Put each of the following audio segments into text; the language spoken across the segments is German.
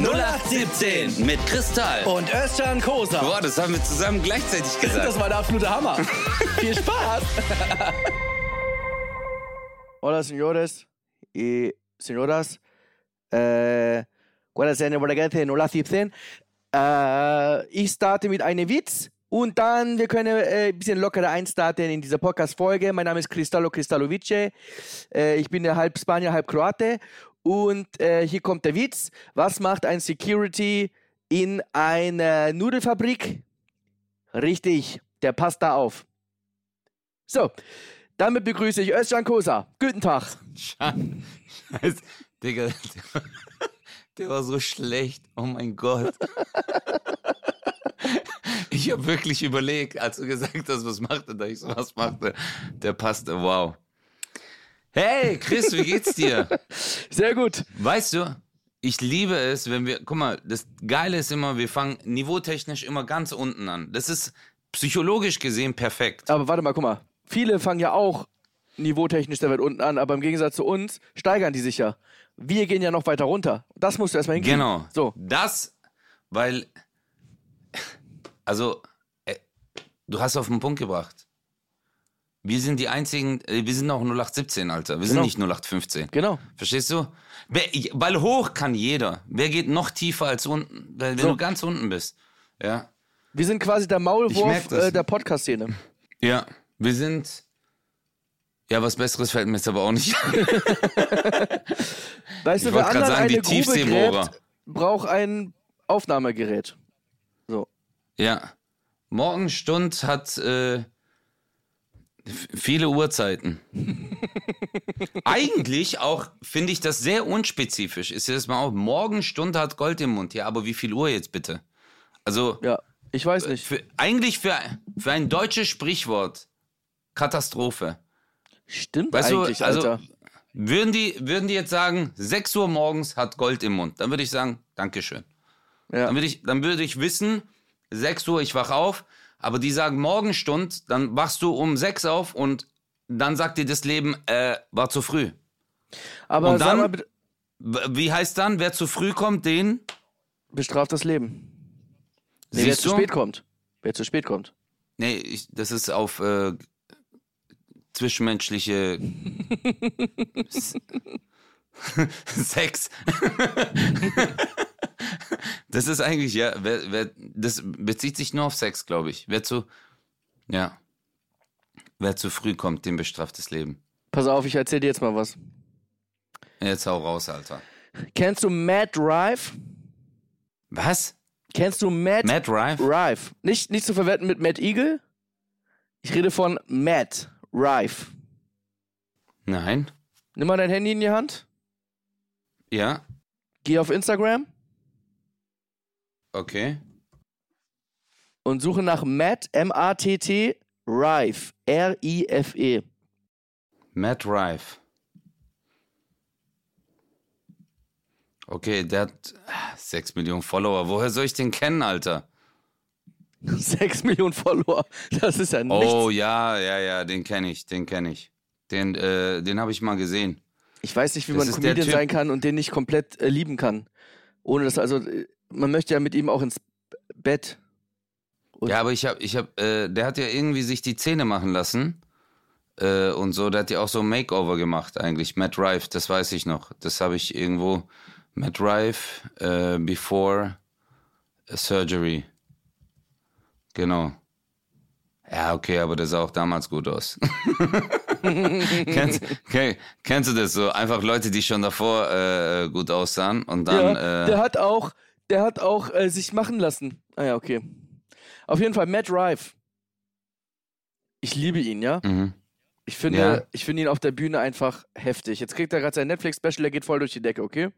0817 mit Kristall. Und Özcan Kosa. Boah, das haben wir zusammen gleichzeitig gesagt. Das war der absolute Hammer. Viel Spaß. Hola, señores y señoras. Äh, buenas tardes, 0817. Äh, ich starte mit einem Witz und dann wir können äh, ein bisschen lockerer einstarten in dieser Podcast-Folge. Mein Name ist Cristallo Cristalovice. Äh, ich bin halb Spanier, halb Kroate. Und äh, hier kommt der Witz. Was macht ein Security in einer Nudelfabrik? Richtig, der passt da auf. So, damit begrüße ich Özcan Kosa. Guten Tag. Scheiße. Digga, der, war so schlecht. Oh mein Gott. Ich habe wirklich überlegt, als du gesagt hast, was macht er da? Ich so, was macht er? Der passte, wow. Hey, Chris, wie geht's dir? Sehr gut. Weißt du, ich liebe es, wenn wir, guck mal, das Geile ist immer, wir fangen niveautechnisch immer ganz unten an. Das ist psychologisch gesehen perfekt. Aber warte mal, guck mal. Viele fangen ja auch niveautechnisch da weit unten an, aber im Gegensatz zu uns steigern die sich ja. Wir gehen ja noch weiter runter. Das musst du erstmal hinkriegen. Genau. So. Das, weil, also, äh, du hast auf den Punkt gebracht. Wir sind die einzigen, äh, wir sind auch 0817, Alter. Wir Genau. sind nicht 0815. Genau. Verstehst du? Wer, weil hoch kann jeder. Wer geht noch tiefer als unten? Wenn So. du ganz unten bist. Ja. Wir sind quasi der Ich Maulwurf äh, der Podcast-Szene. Ja. Wir sind. Ja, was Besseres fällt mir jetzt aber auch nicht. Weißt Ich du, wer wollte gerade anderen sagen, die eine Grube gräbt, braucht ein Aufnahmegerät. So. Ja. Morgenstund hat äh, viele Uhrzeiten. Eigentlich auch finde ich das sehr unspezifisch. Ist das mal auf? Morgenstund hat Gold im Mund. Ja, aber wie viel Uhr jetzt bitte? Also Ja, ich weiß nicht. für, eigentlich für, für ein deutsches Sprichwort Katastrophe. Stimmt Weißt eigentlich, du, also Alter. würden die, würden die jetzt sagen, 6 Uhr morgens hat Gold im Mund, dann würde ich sagen, Dankeschön. Ja. Dann würde ich, dann würde ich wissen, 6 Uhr, ich wach auf, aber die sagen Morgenstund, dann wachst du um 6 auf und dann sagt dir das Leben, äh, war zu früh. Aber und dann- Wie heißt dann, wer zu früh kommt, den? bestraft das Leben. Nee, wer zu spät kommt. Wer zu spät kommt. Nee, ich, das ist auf äh, zwischenmenschliche Sex. das ist eigentlich, ja, wer, wer, das bezieht sich nur auf Sex, glaube ich. Wer zu, ja, wer zu früh kommt, dem bestraft das Leben. Pass auf, ich erzähl dir jetzt mal was. Jetzt hau raus, Alter. Kennst du Matt Rife? Was? Kennst du Matt, Matt Rife? Rife? Nicht, nicht zu verwenden mit Matt Eagle. Ich rede von Matt Rife. Nein. Nimm mal dein Handy in die Hand. Ja, Geh auf Instagram okay. und suche nach Matt, M-A-T-T, Rife, R-I-F-E. Matt Rife. Okay, der hat 6 Millionen Follower. Woher soll ich den kennen, Alter? 6 Millionen Follower. Das ist ja nichts. Oh ja, ja, ja, den kenne ich, den kenne ich. Den, äh, den habe ich mal gesehen. Ich weiß nicht, wie Das man Comedian sein kann und den nicht komplett äh, lieben kann. Ohne dass, also, äh, man möchte ja mit ihm auch ins Bett. Und- Ja, aber ich habe, ich habe, äh, der hat ja irgendwie sich die Zähne machen lassen äh, und so. Der hat ja auch so ein Makeover gemacht eigentlich. Matt Rife, das weiß ich noch. Das habe ich irgendwo. Matt Rife äh, before surgery. Genau. Ja, okay, aber der sah auch damals gut aus. kennst, okay, kennst du das so? Einfach Leute, die schon davor äh, gut aussahen und dann. ja, äh, der hat auch, der hat auch äh, sich machen lassen. Ah ja, okay. Auf jeden Fall Matt Rife. Ich liebe ihn, ja. mhm. Ich finde, Ja. ich finde ihn auf der Bühne einfach heftig. Jetzt kriegt er gerade sein Netflix-Special, der geht voll durch die Decke, okay?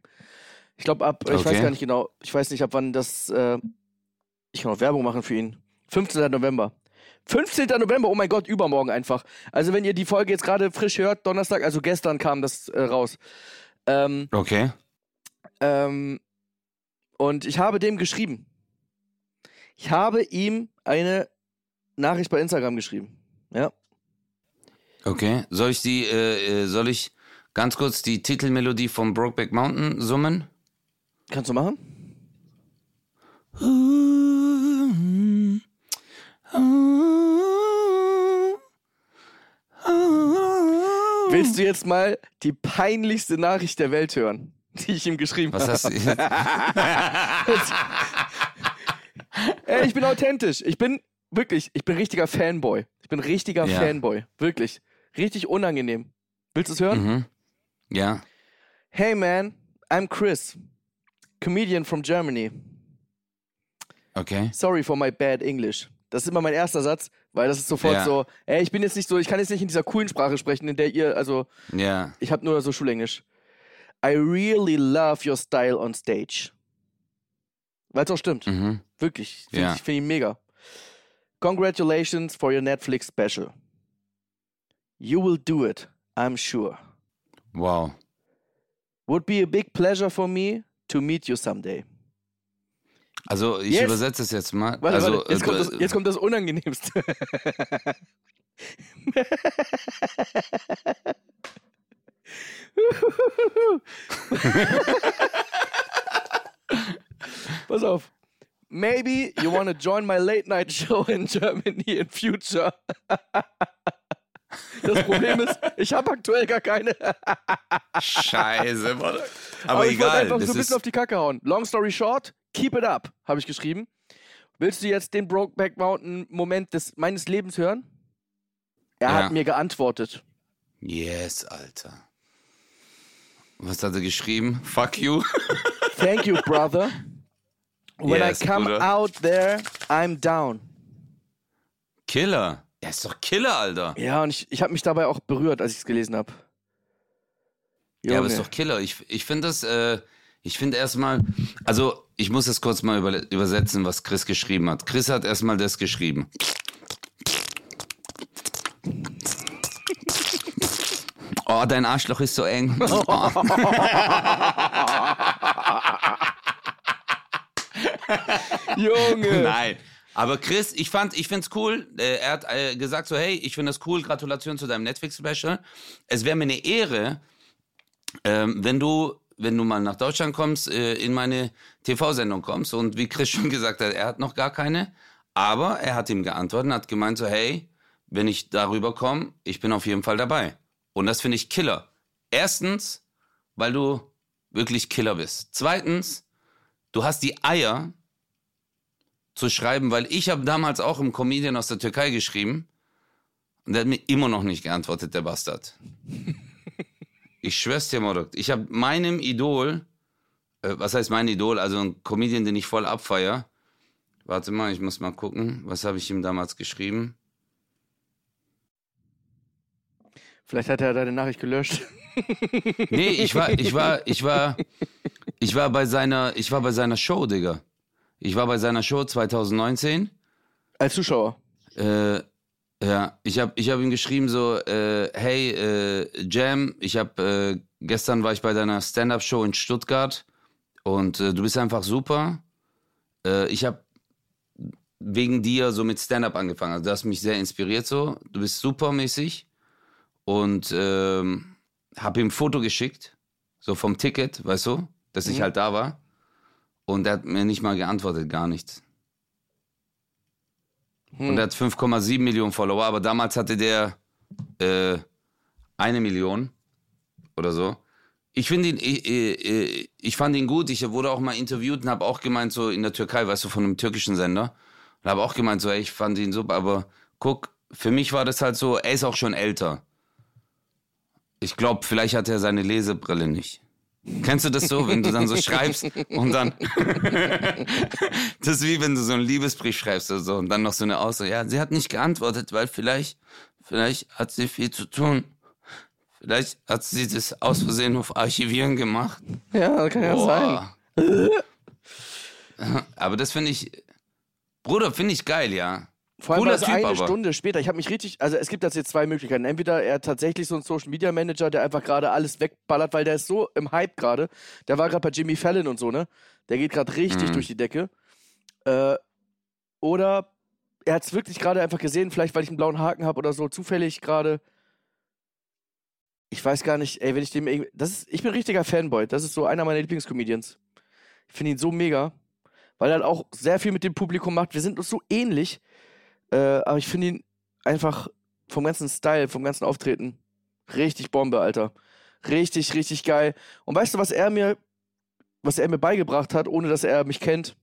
Ich glaube ab, ich weiß Okay. gar nicht genau, ich weiß nicht ab wann das, äh, ich kann auch Werbung machen für ihn. 15. November. 15. November, oh mein Gott, übermorgen einfach. Also wenn ihr die Folge jetzt gerade frisch hört, Donnerstag, also gestern kam das äh, raus. Ähm, Okay. ähm, und ich habe dem geschrieben. Ich habe ihm eine Nachricht bei Instagram geschrieben. Ja. Okay. Soll ich die, äh, äh, soll ich ganz kurz die Titelmelodie von Brokeback Mountain summen? Kannst du machen? Willst du jetzt mal die peinlichste Nachricht der Welt hören, die ich ihm geschrieben Was habe? hast du? Ey, ich bin authentisch. Ich bin wirklich, ich bin richtiger Fanboy. Ich bin richtiger Ja. Fanboy. Wirklich. Richtig unangenehm. Willst du es hören? mhm. Ja. Hey man, I'm Chris, comedian from Germany. Okay. Sorry for my bad English. Das ist immer mein erster Satz, weil das ist sofort Ja. so, ey, ich bin jetzt nicht so, ich kann jetzt nicht in dieser coolen Sprache sprechen, in der ihr, also Ja. ich habe nur so Schulenglisch. I really love your style on stage. Weil es auch stimmt. Mhm. Wirklich. Finde Ja. ich find ihn mega. Congratulations for your Netflix special. You will do it, I'm sure. Wow. Would be a big pleasure for me to meet you someday. Also ich Jetzt- übersetze es jetzt mal. Warte, also, warte, jetzt, äh, kommt das, jetzt kommt das Unangenehmste. Pass auf. Maybe you want to join my late night show in Germany in future. Das Problem ist, ich habe aktuell gar keine. Scheiße, warte. Aber, Aber ich egal. einfach so ein bisschen auf die Kacke hauen. Long story short, keep it up, habe ich geschrieben. Willst du jetzt den Brokeback Mountain Moment des, meines Lebens hören? Er Ja. hat mir geantwortet. yes, Alter. Was hat er geschrieben? Fuck you. Thank you, brother. When Yes, I come Bruder. out there, I'm down. Killer. Er ist doch Killer, Alter. Ja, und ich, ich habe mich dabei auch berührt, als ich es gelesen habe. Ja, aber ist doch Killer. Ich, ich finde das, äh, ich finde erstmal, also ich muss das kurz mal über, übersetzen, was Chris geschrieben hat. Chris hat erstmal das geschrieben. Oh, dein Arschloch ist so eng. Oh. Junge! Nein. Aber Chris, ich fand, ich find's cool. Äh, Er hat äh, gesagt so, hey, ich finde das cool. Gratulation zu deinem Netflix-Special. Es wäre mir eine Ehre, ähm, wenn du, wenn du mal nach Deutschland kommst, äh, in meine TV-Sendung kommst. Und wie Chris schon gesagt hat, er hat noch gar keine. Aber er hat ihm geantwortet und hat gemeint so, hey, wenn ich darüber komme, ich bin auf jeden Fall dabei. Und das finde ich Killer. Erstens, weil du wirklich Killer bist. Zweitens, du hast die Eier, zu schreiben, weil ich habe damals auch einem Comedian aus der Türkei geschrieben und der hat mir immer noch nicht geantwortet, der Bastard. ich schwör's dir, Morok. Ich habe meinem Idol, äh, was heißt mein Idol, also ein Comedian, den ich voll abfeier. Warte mal, ich muss mal gucken, was habe ich ihm damals geschrieben? Vielleicht hat er deine Nachricht gelöscht. Nee, ich war, ich war, ich war, ich war bei seiner, ich war bei seiner Show, Digga. Ich war bei seiner Show 2019. Als Zuschauer. Äh, ja, ich habe ich hab ihm geschrieben so, äh, hey äh, Jam, ich habe äh, gestern war ich bei deiner Stand-up-Show in Stuttgart und äh, du bist einfach super. Äh, ich habe wegen dir so mit Stand-up angefangen. Also du hast mich sehr inspiriert so. Du bist supermäßig und ähm, habe ihm ein Foto geschickt, so vom Ticket, weißt du, dass ich Mhm. halt da war. Und er hat mir nicht mal geantwortet, gar nichts. Hm. Und er hat 5,7 Millionen Follower, aber damals hatte der äh, eine Million oder so. Ich finde ihn, ich, ich, ich fand ihn gut. Ich wurde auch mal interviewt und habe auch gemeint, so in der Türkei, weißt du, von einem türkischen Sender. Und habe auch gemeint, so, ey, ich fand ihn super, aber guck, für mich war das halt so, er ist auch schon älter. Ich glaube, vielleicht hat er seine Lesebrille nicht. Kennst du das so, wenn du dann so schreibst und dann. das ist wie wenn du so einen Liebesbrief schreibst oder so und dann noch so eine Aussage. Ja, sie hat nicht geantwortet, weil vielleicht, vielleicht hat sie viel zu tun. Vielleicht hat sie das aus Versehen auf Archivieren gemacht. Ja, kann ja sein. Aber das finde ich. Bruder, finde ich geil, ja. Vor allem es Typ, eine aber. Stunde später. Ich habe mich richtig, also es gibt jetzt jetzt zwei Möglichkeiten. Entweder er tatsächlich so einen Social Media Manager, der einfach gerade alles wegballert, weil der ist so im Hype gerade. Der war gerade bei Jimmy Fallon und so, ne? Der geht gerade richtig Mhm. durch die Decke. Äh, oder er hat es wirklich gerade einfach gesehen, vielleicht weil ich einen blauen Haken habe oder so, zufällig gerade. Ich weiß gar nicht, ey, wenn ich dem irgendwie. Das ist, ich bin ein richtiger Fanboy. Das ist so einer meiner Lieblingscomedians. Ich finde ihn so mega. weil er halt auch sehr viel mit dem Publikum macht. Wir sind uns so ähnlich, äh, aber ich finde ihn einfach vom ganzen Style, vom ganzen Auftreten richtig Bombe, Alter. Richtig, richtig geil. Und weißt du, was er mir, was er mir beigebracht hat, ohne dass er mich kennt?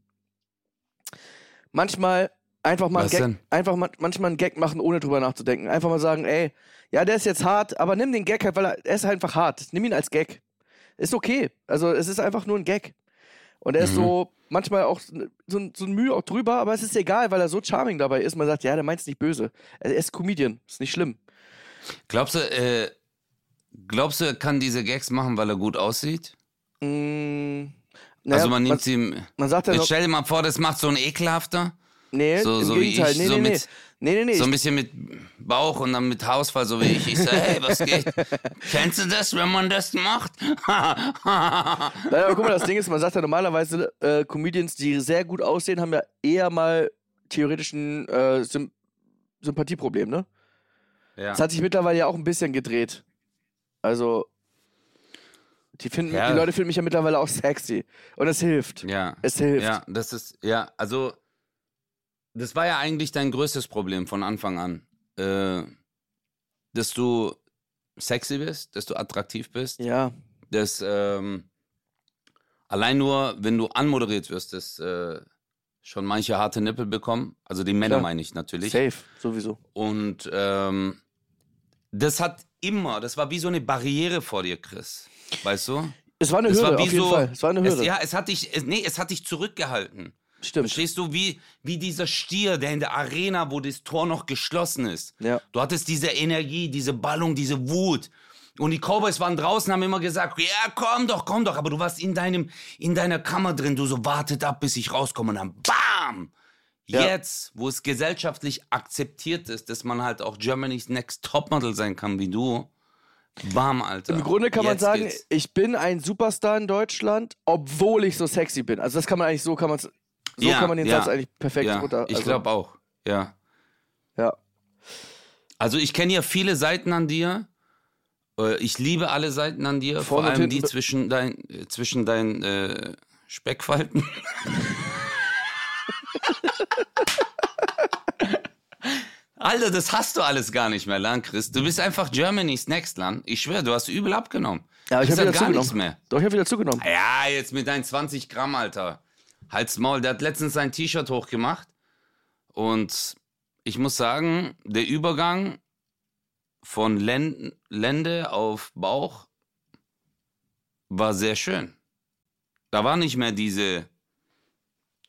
Manchmal einfach mal, einen Gag, denn? einfach mal, manchmal einen Gag machen, ohne drüber nachzudenken. Einfach mal sagen, ey, ja, der ist jetzt hart, aber nimm den Gag halt, weil er, er ist einfach hart. Nimm ihn als Gag. Ist okay. Also es ist einfach nur ein Gag. Und er ist Mhm. so manchmal auch so, ein- so ein Mühe auch drüber, aber es ist egal, weil er so charming dabei ist. Man sagt, ja, der meint es nicht böse. Er ist Comedian, ist nicht schlimm. Glaubst du, äh, glaubst du, er kann diese Gags machen, weil er gut aussieht? Mm, naja, also man nimmt man, sie. man sagt ja noch, stell dir mal vor, das macht so ein ekelhafter. nee, so- im so wie Gegenteil, ich, nee, so nee, nee, mit- nee, nee, nee, So ein bisschen mit Bauch und dann mit Haarausfall, so wie ich. Ich sag, hey, was geht? Kennst du das, wenn man das macht? Naja, aber guck mal, das Ding ist, man sagt ja normalerweise, äh, Comedians, die sehr gut aussehen, haben ja eher mal theoretisch ein äh, Sym Sympathieproblem, ne? ja. Das hat sich mittlerweile ja auch ein bisschen gedreht. Also, die, finden, Ja. die Leute finden mich ja mittlerweile auch sexy. Und es hilft. ja. Es hilft. Ja, das ist, ja, also, das war ja eigentlich dein größtes Problem von Anfang an. Äh, dass du sexy bist, dass du attraktiv bist, Ja, dass ähm, allein nur, wenn du anmoderiert wirst, dass äh, schon manche harte Nippel bekommen. Also die Männer Klar. meine ich natürlich. safe, sowieso. Und ähm, das hat immer, das war wie so eine Barriere vor dir, Chris. Weißt du? Es war eine Hürde, war auf jeden so, Fall. Es war eine Hürde. Es, ja, es hat dich, es, nee, es hat dich zurückgehalten. Stimmt. Verstehst du, wie, wie dieser Stier, der in der Arena, wo das Tor noch geschlossen ist. Ja. Du hattest diese Energie, diese Ballung, diese Wut. Und die Cowboys waren draußen, haben immer gesagt, ja, komm doch, komm doch. Aber du warst in deinem, in deiner Kammer drin. Du so, wartet ab, bis ich rauskomme. Und dann BAM! Ja. Jetzt, wo es gesellschaftlich akzeptiert ist, dass man halt auch Germany's Next Topmodel sein kann wie du, bam, Alter. Im Grunde kann man Jetzt sagen, geht's. ich bin ein Superstar in Deutschland, obwohl ich so sexy bin. Also das kann man eigentlich so kann man so Ja, kann man den ja, Satz eigentlich perfekt ja, runter. ich also, glaube auch, ja. Ja. Also ich kenne ja viele Seiten an dir. Äh, Ich liebe alle Seiten an dir, vor Vorne allem die zwischen dein, äh, zwischen deinen äh, Speckfalten. Alter, das hast du alles gar nicht mehr, Land, Chris. Du bist einfach Germany's Next Land. Ich schwöre, du hast übel abgenommen. Ja, ich habe wieder gar nichts zugenommen. mehr. Doch, ich habe wieder zugenommen. Ja, jetzt mit deinen 20 Gramm, Alter. Halt's Maul. Der hat letztens sein T-Shirt hochgemacht. Und ich muss sagen, der Übergang von Len Lende auf Bauch war sehr schön. Da war nicht mehr diese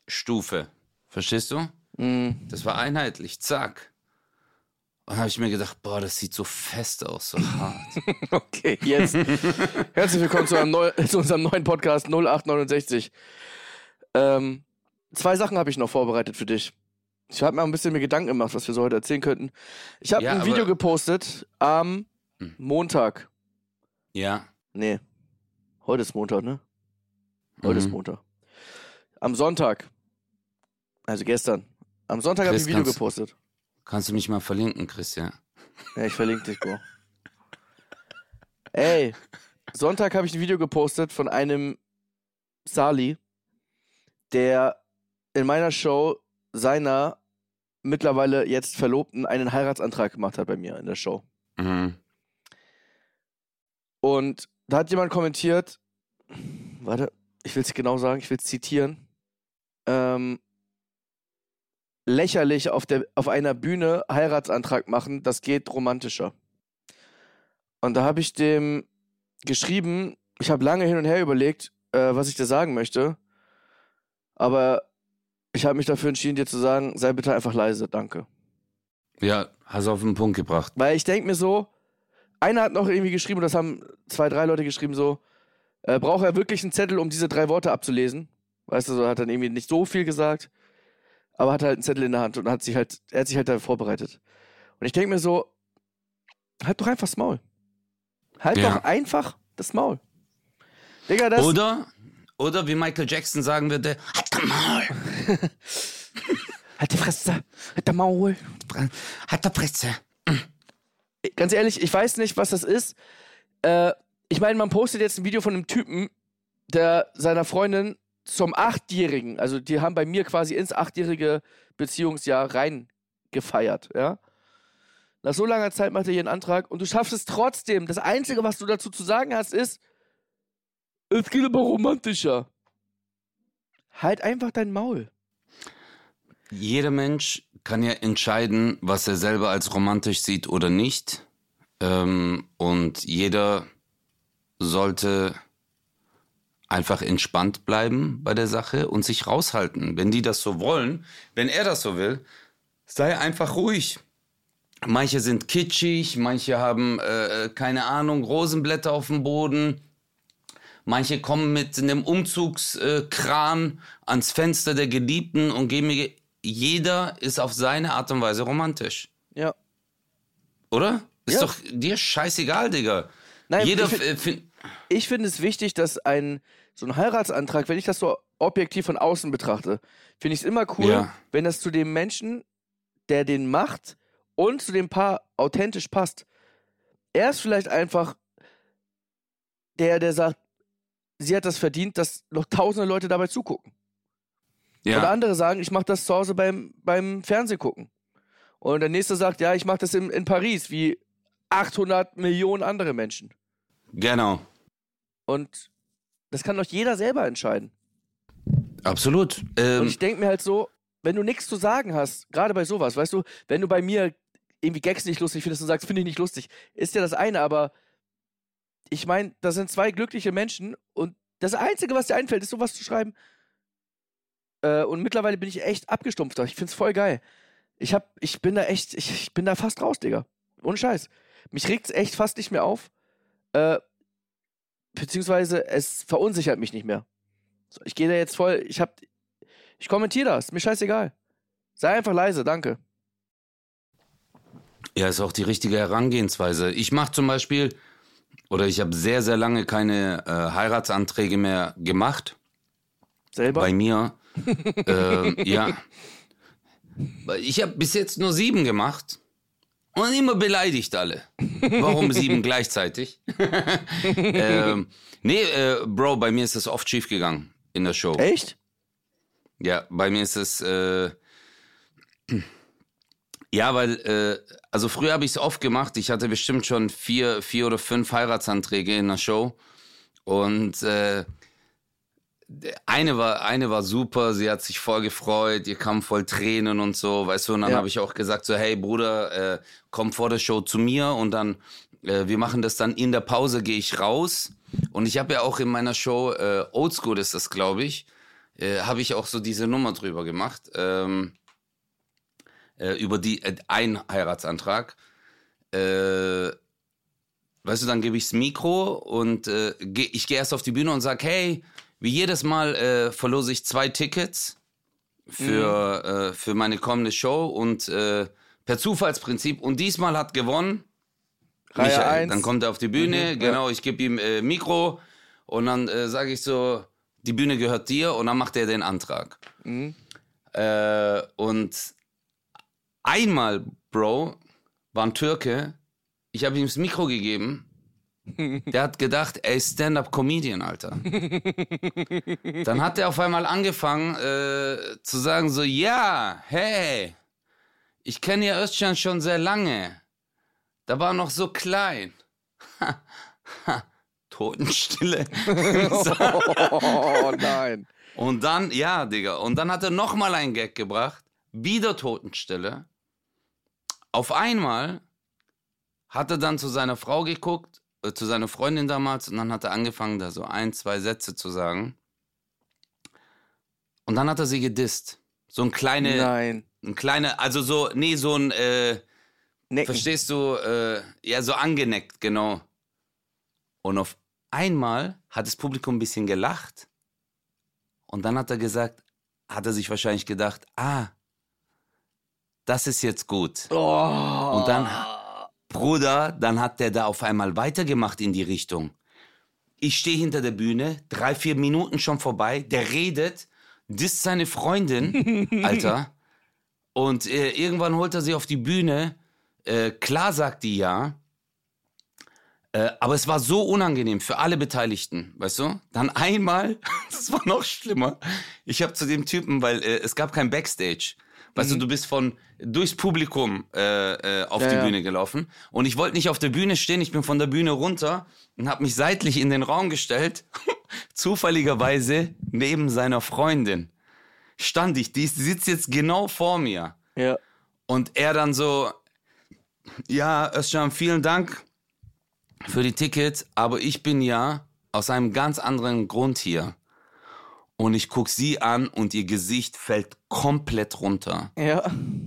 Stufe. Verstehst du? Mm. Das war einheitlich. Zack. Und habe ich mir gedacht, boah, das sieht so fest aus, so hart. Okay, jetzt. Herzlich willkommen zu, neu, zu unserem neuen Podcast 0869. Ähm, zwei Sachen habe ich noch vorbereitet für dich. Ich habe mir ein bisschen mir Gedanken gemacht, was wir so heute erzählen könnten. Ich habe Ja, ein Video gepostet am Hm. Montag. ja. Nee. Heute ist Montag, ne? Heute ist Mhm. Montag. Am Sonntag. Also gestern. Am Sonntag habe ich ein Video kannst- gepostet. Kannst du mich mal verlinken, Christian? Ja, ich verlinke dich, Bro. Ey, Sonntag habe ich ein Video gepostet von einem Sali, der in meiner Show seiner mittlerweile jetzt Verlobten einen Heiratsantrag gemacht hat bei mir in der Show. Mhm. Und da hat jemand kommentiert, warte, ich will es genau sagen, ich will es zitieren. Ähm, lächerlich auf, der, auf einer Bühne Heiratsantrag machen, das geht romantischer. Und da habe ich dem geschrieben, ich habe lange hin und her überlegt, äh, was ich dir sagen möchte. Aber ich habe mich dafür entschieden, dir zu sagen, sei bitte einfach leise, danke. Ja, hast auf den Punkt gebracht. Weil ich denke mir so, einer hat noch irgendwie geschrieben, das haben zwei, drei Leute geschrieben, so, äh, braucht er wirklich einen Zettel, um diese drei Worte abzulesen? Weißt du, so hat dann irgendwie nicht so viel gesagt, aber hat halt einen Zettel in der Hand und hat sich halt, er hat sich halt da vorbereitet. Und ich denke mir so, halt doch einfach das Maul. Halt Ja. doch einfach das Maul. Digga, das. Oder, oder wie Michael Jackson sagen würde, halt Maul, Halt die Fresse, halt der Maul. halt der Presse. ganz ehrlich, ich weiß nicht, was das ist. Äh, ich meine, man postet jetzt ein Video von einem Typen, der seiner Freundin zum Achtjährigen, also die haben bei mir quasi ins achtjährige Beziehungsjahr reingefeiert, ja. Nach so langer Zeit macht er ihren Antrag und du schaffst es trotzdem. Das Einzige, was du dazu zu sagen hast, ist, es geht aber romantischer. Halt einfach dein Maul. Jeder Mensch kann ja entscheiden, was er selber als romantisch sieht oder nicht. Ähm, und jeder sollte einfach entspannt bleiben bei der Sache und sich raushalten. Wenn die das so wollen, wenn er das so will, sei einfach ruhig. Manche sind kitschig, manche haben, äh, keine Ahnung, Rosenblätter auf dem Boden. Manche kommen mit einem Umzugskran ans Fenster der Geliebten und geben mir. Jeder ist auf seine Art und Weise romantisch. Ja. Oder? Ist Ja. doch dir scheißegal, Digga. Nein, Jeder ich find- f- fin- Ich finde es wichtig, dass ein so ein Heiratsantrag, wenn ich das so objektiv von außen betrachte, finde ich es immer cool, Ja. wenn das zu dem Menschen, der den macht und zu dem Paar authentisch passt. Er ist vielleicht einfach der, der sagt, sie hat das verdient, dass noch tausende Leute dabei zugucken. ja. Oder andere sagen, ich mache das zu Hause beim, beim Fernsehgucken. Und der nächste sagt, ja, ich mache das in, in Paris, wie 800 Millionen andere Menschen. Genau. Und das kann doch jeder selber entscheiden. Absolut. Und Ähm, ich denke mir halt so, wenn du nichts zu sagen hast, gerade bei sowas, weißt du, wenn du bei mir irgendwie Gags nicht lustig findest und sagst, finde ich nicht lustig, ist ja das eine, aber ich meine, da sind zwei glückliche Menschen und das Einzige, was dir einfällt, ist sowas zu schreiben. Äh, und mittlerweile bin ich echt abgestumpft. Ich find's voll geil. Ich hab, ich bin da echt, ich, ich bin da fast raus, Digga. Ohne Scheiß. Mich regt's echt fast nicht mehr auf. Äh, beziehungsweise es verunsichert mich nicht mehr. So, ich gehe da jetzt voll, ich hab, ich kommentiere das, mir scheißegal. Sei einfach leise, danke. ja, ist auch die richtige Herangehensweise. Ich mache zum Beispiel, oder ich habe sehr, sehr lange keine äh, Heiratsanträge mehr gemacht. Selber. Bei mir. ähm, ja. Ich habe bis jetzt nur sieben gemacht. Und immer beleidigt alle. Warum sieben gleichzeitig? ähm, nee, äh, Bro, bei mir ist das oft schief gegangen in der Show. Echt? Ja, bei mir ist es. Ja, weil, äh, also früher habe ich es oft gemacht. Ich hatte bestimmt schon vier, vier oder fünf Heiratsanträge in der Show. Und äh, eine war, eine war super, sie hat sich voll gefreut, ihr kam voll Tränen und so, weißt du, und dann Ja. habe ich auch gesagt so, hey Bruder, äh, komm vor der Show zu mir und dann, äh, wir machen das dann in der Pause, gehe ich raus und ich habe ja auch in meiner Show, äh, Oldschool ist das, glaube ich, äh, habe ich auch so diese Nummer drüber gemacht, ähm, äh, über die, äh, ein Heiratsantrag, äh, weißt du, dann gebe ich das Mikro und äh, geh, ich gehe erst auf die Bühne und sag, hey, wie jedes Mal äh, verlose ich zwei Tickets für, äh, für meine kommende Show und äh, per Zufallsprinzip. Und diesmal hat gewonnen Reihe Michael. eins. Dann kommt er auf die Bühne, Mhm, genau, ich gebe ihm äh, Mikro und dann äh, sage ich so, die Bühne gehört dir und dann macht er den Antrag. Mhm. Äh, und einmal, Bro, war ein Türke, ich habe ihm das Mikro gegeben. Der hat gedacht, er ist Stand-up-Comedian, Alter. Dann hat er auf einmal angefangen äh, zu sagen so, ja, hey, ich kenne ja Özcan schon sehr lange. Da war er noch so klein. Totenstille. Oh nein. Und dann, ja, Digga, und dann hat er nochmal einen Gag gebracht, wieder Totenstille. Auf einmal hat er dann zu seiner Frau geguckt, äh, zu seiner Freundin damals, und dann hat er angefangen, da so ein, zwei Sätze zu sagen. Und dann hat er sie gedisst. So ein kleine, Nein. ein kleiner, also so, nee, so ein, äh, Necken. Verstehst du? Äh, ja, so angeneckt, genau. Und auf einmal hat das Publikum ein bisschen gelacht. Und dann hat er gesagt, hat er sich wahrscheinlich gedacht, ah, das ist jetzt gut. Oh. Und dann, Bruder, dann hat der da auf einmal weitergemacht in die Richtung. Ich stehe hinter der Bühne, drei, vier Minuten schon vorbei, der redet, disst seine Freundin, Alter. Und äh, irgendwann holt er sie auf die Bühne. Äh, klar sagt die ja. Äh, aber es war so unangenehm für alle Beteiligten, weißt du? Dann einmal, das war noch schlimmer. Ich habe zu dem Typen, weil äh, es gab kein Backstage. Weißt Mhm. du, du bist von durchs Publikum äh, äh, auf Ja, die. Bühne gelaufen und ich wollte nicht auf der Bühne stehen. Ich bin von der Bühne runter und habe mich seitlich in den Raum gestellt. Zufälligerweise neben seiner Freundin stand ich. Die sitzt jetzt genau vor mir. Ja. Und er dann so, ja, Özcan, vielen Dank für die Tickets, aber ich bin ja aus einem ganz anderen Grund hier. Und ich guck sie an und ihr Gesicht fällt komplett runter. Ja.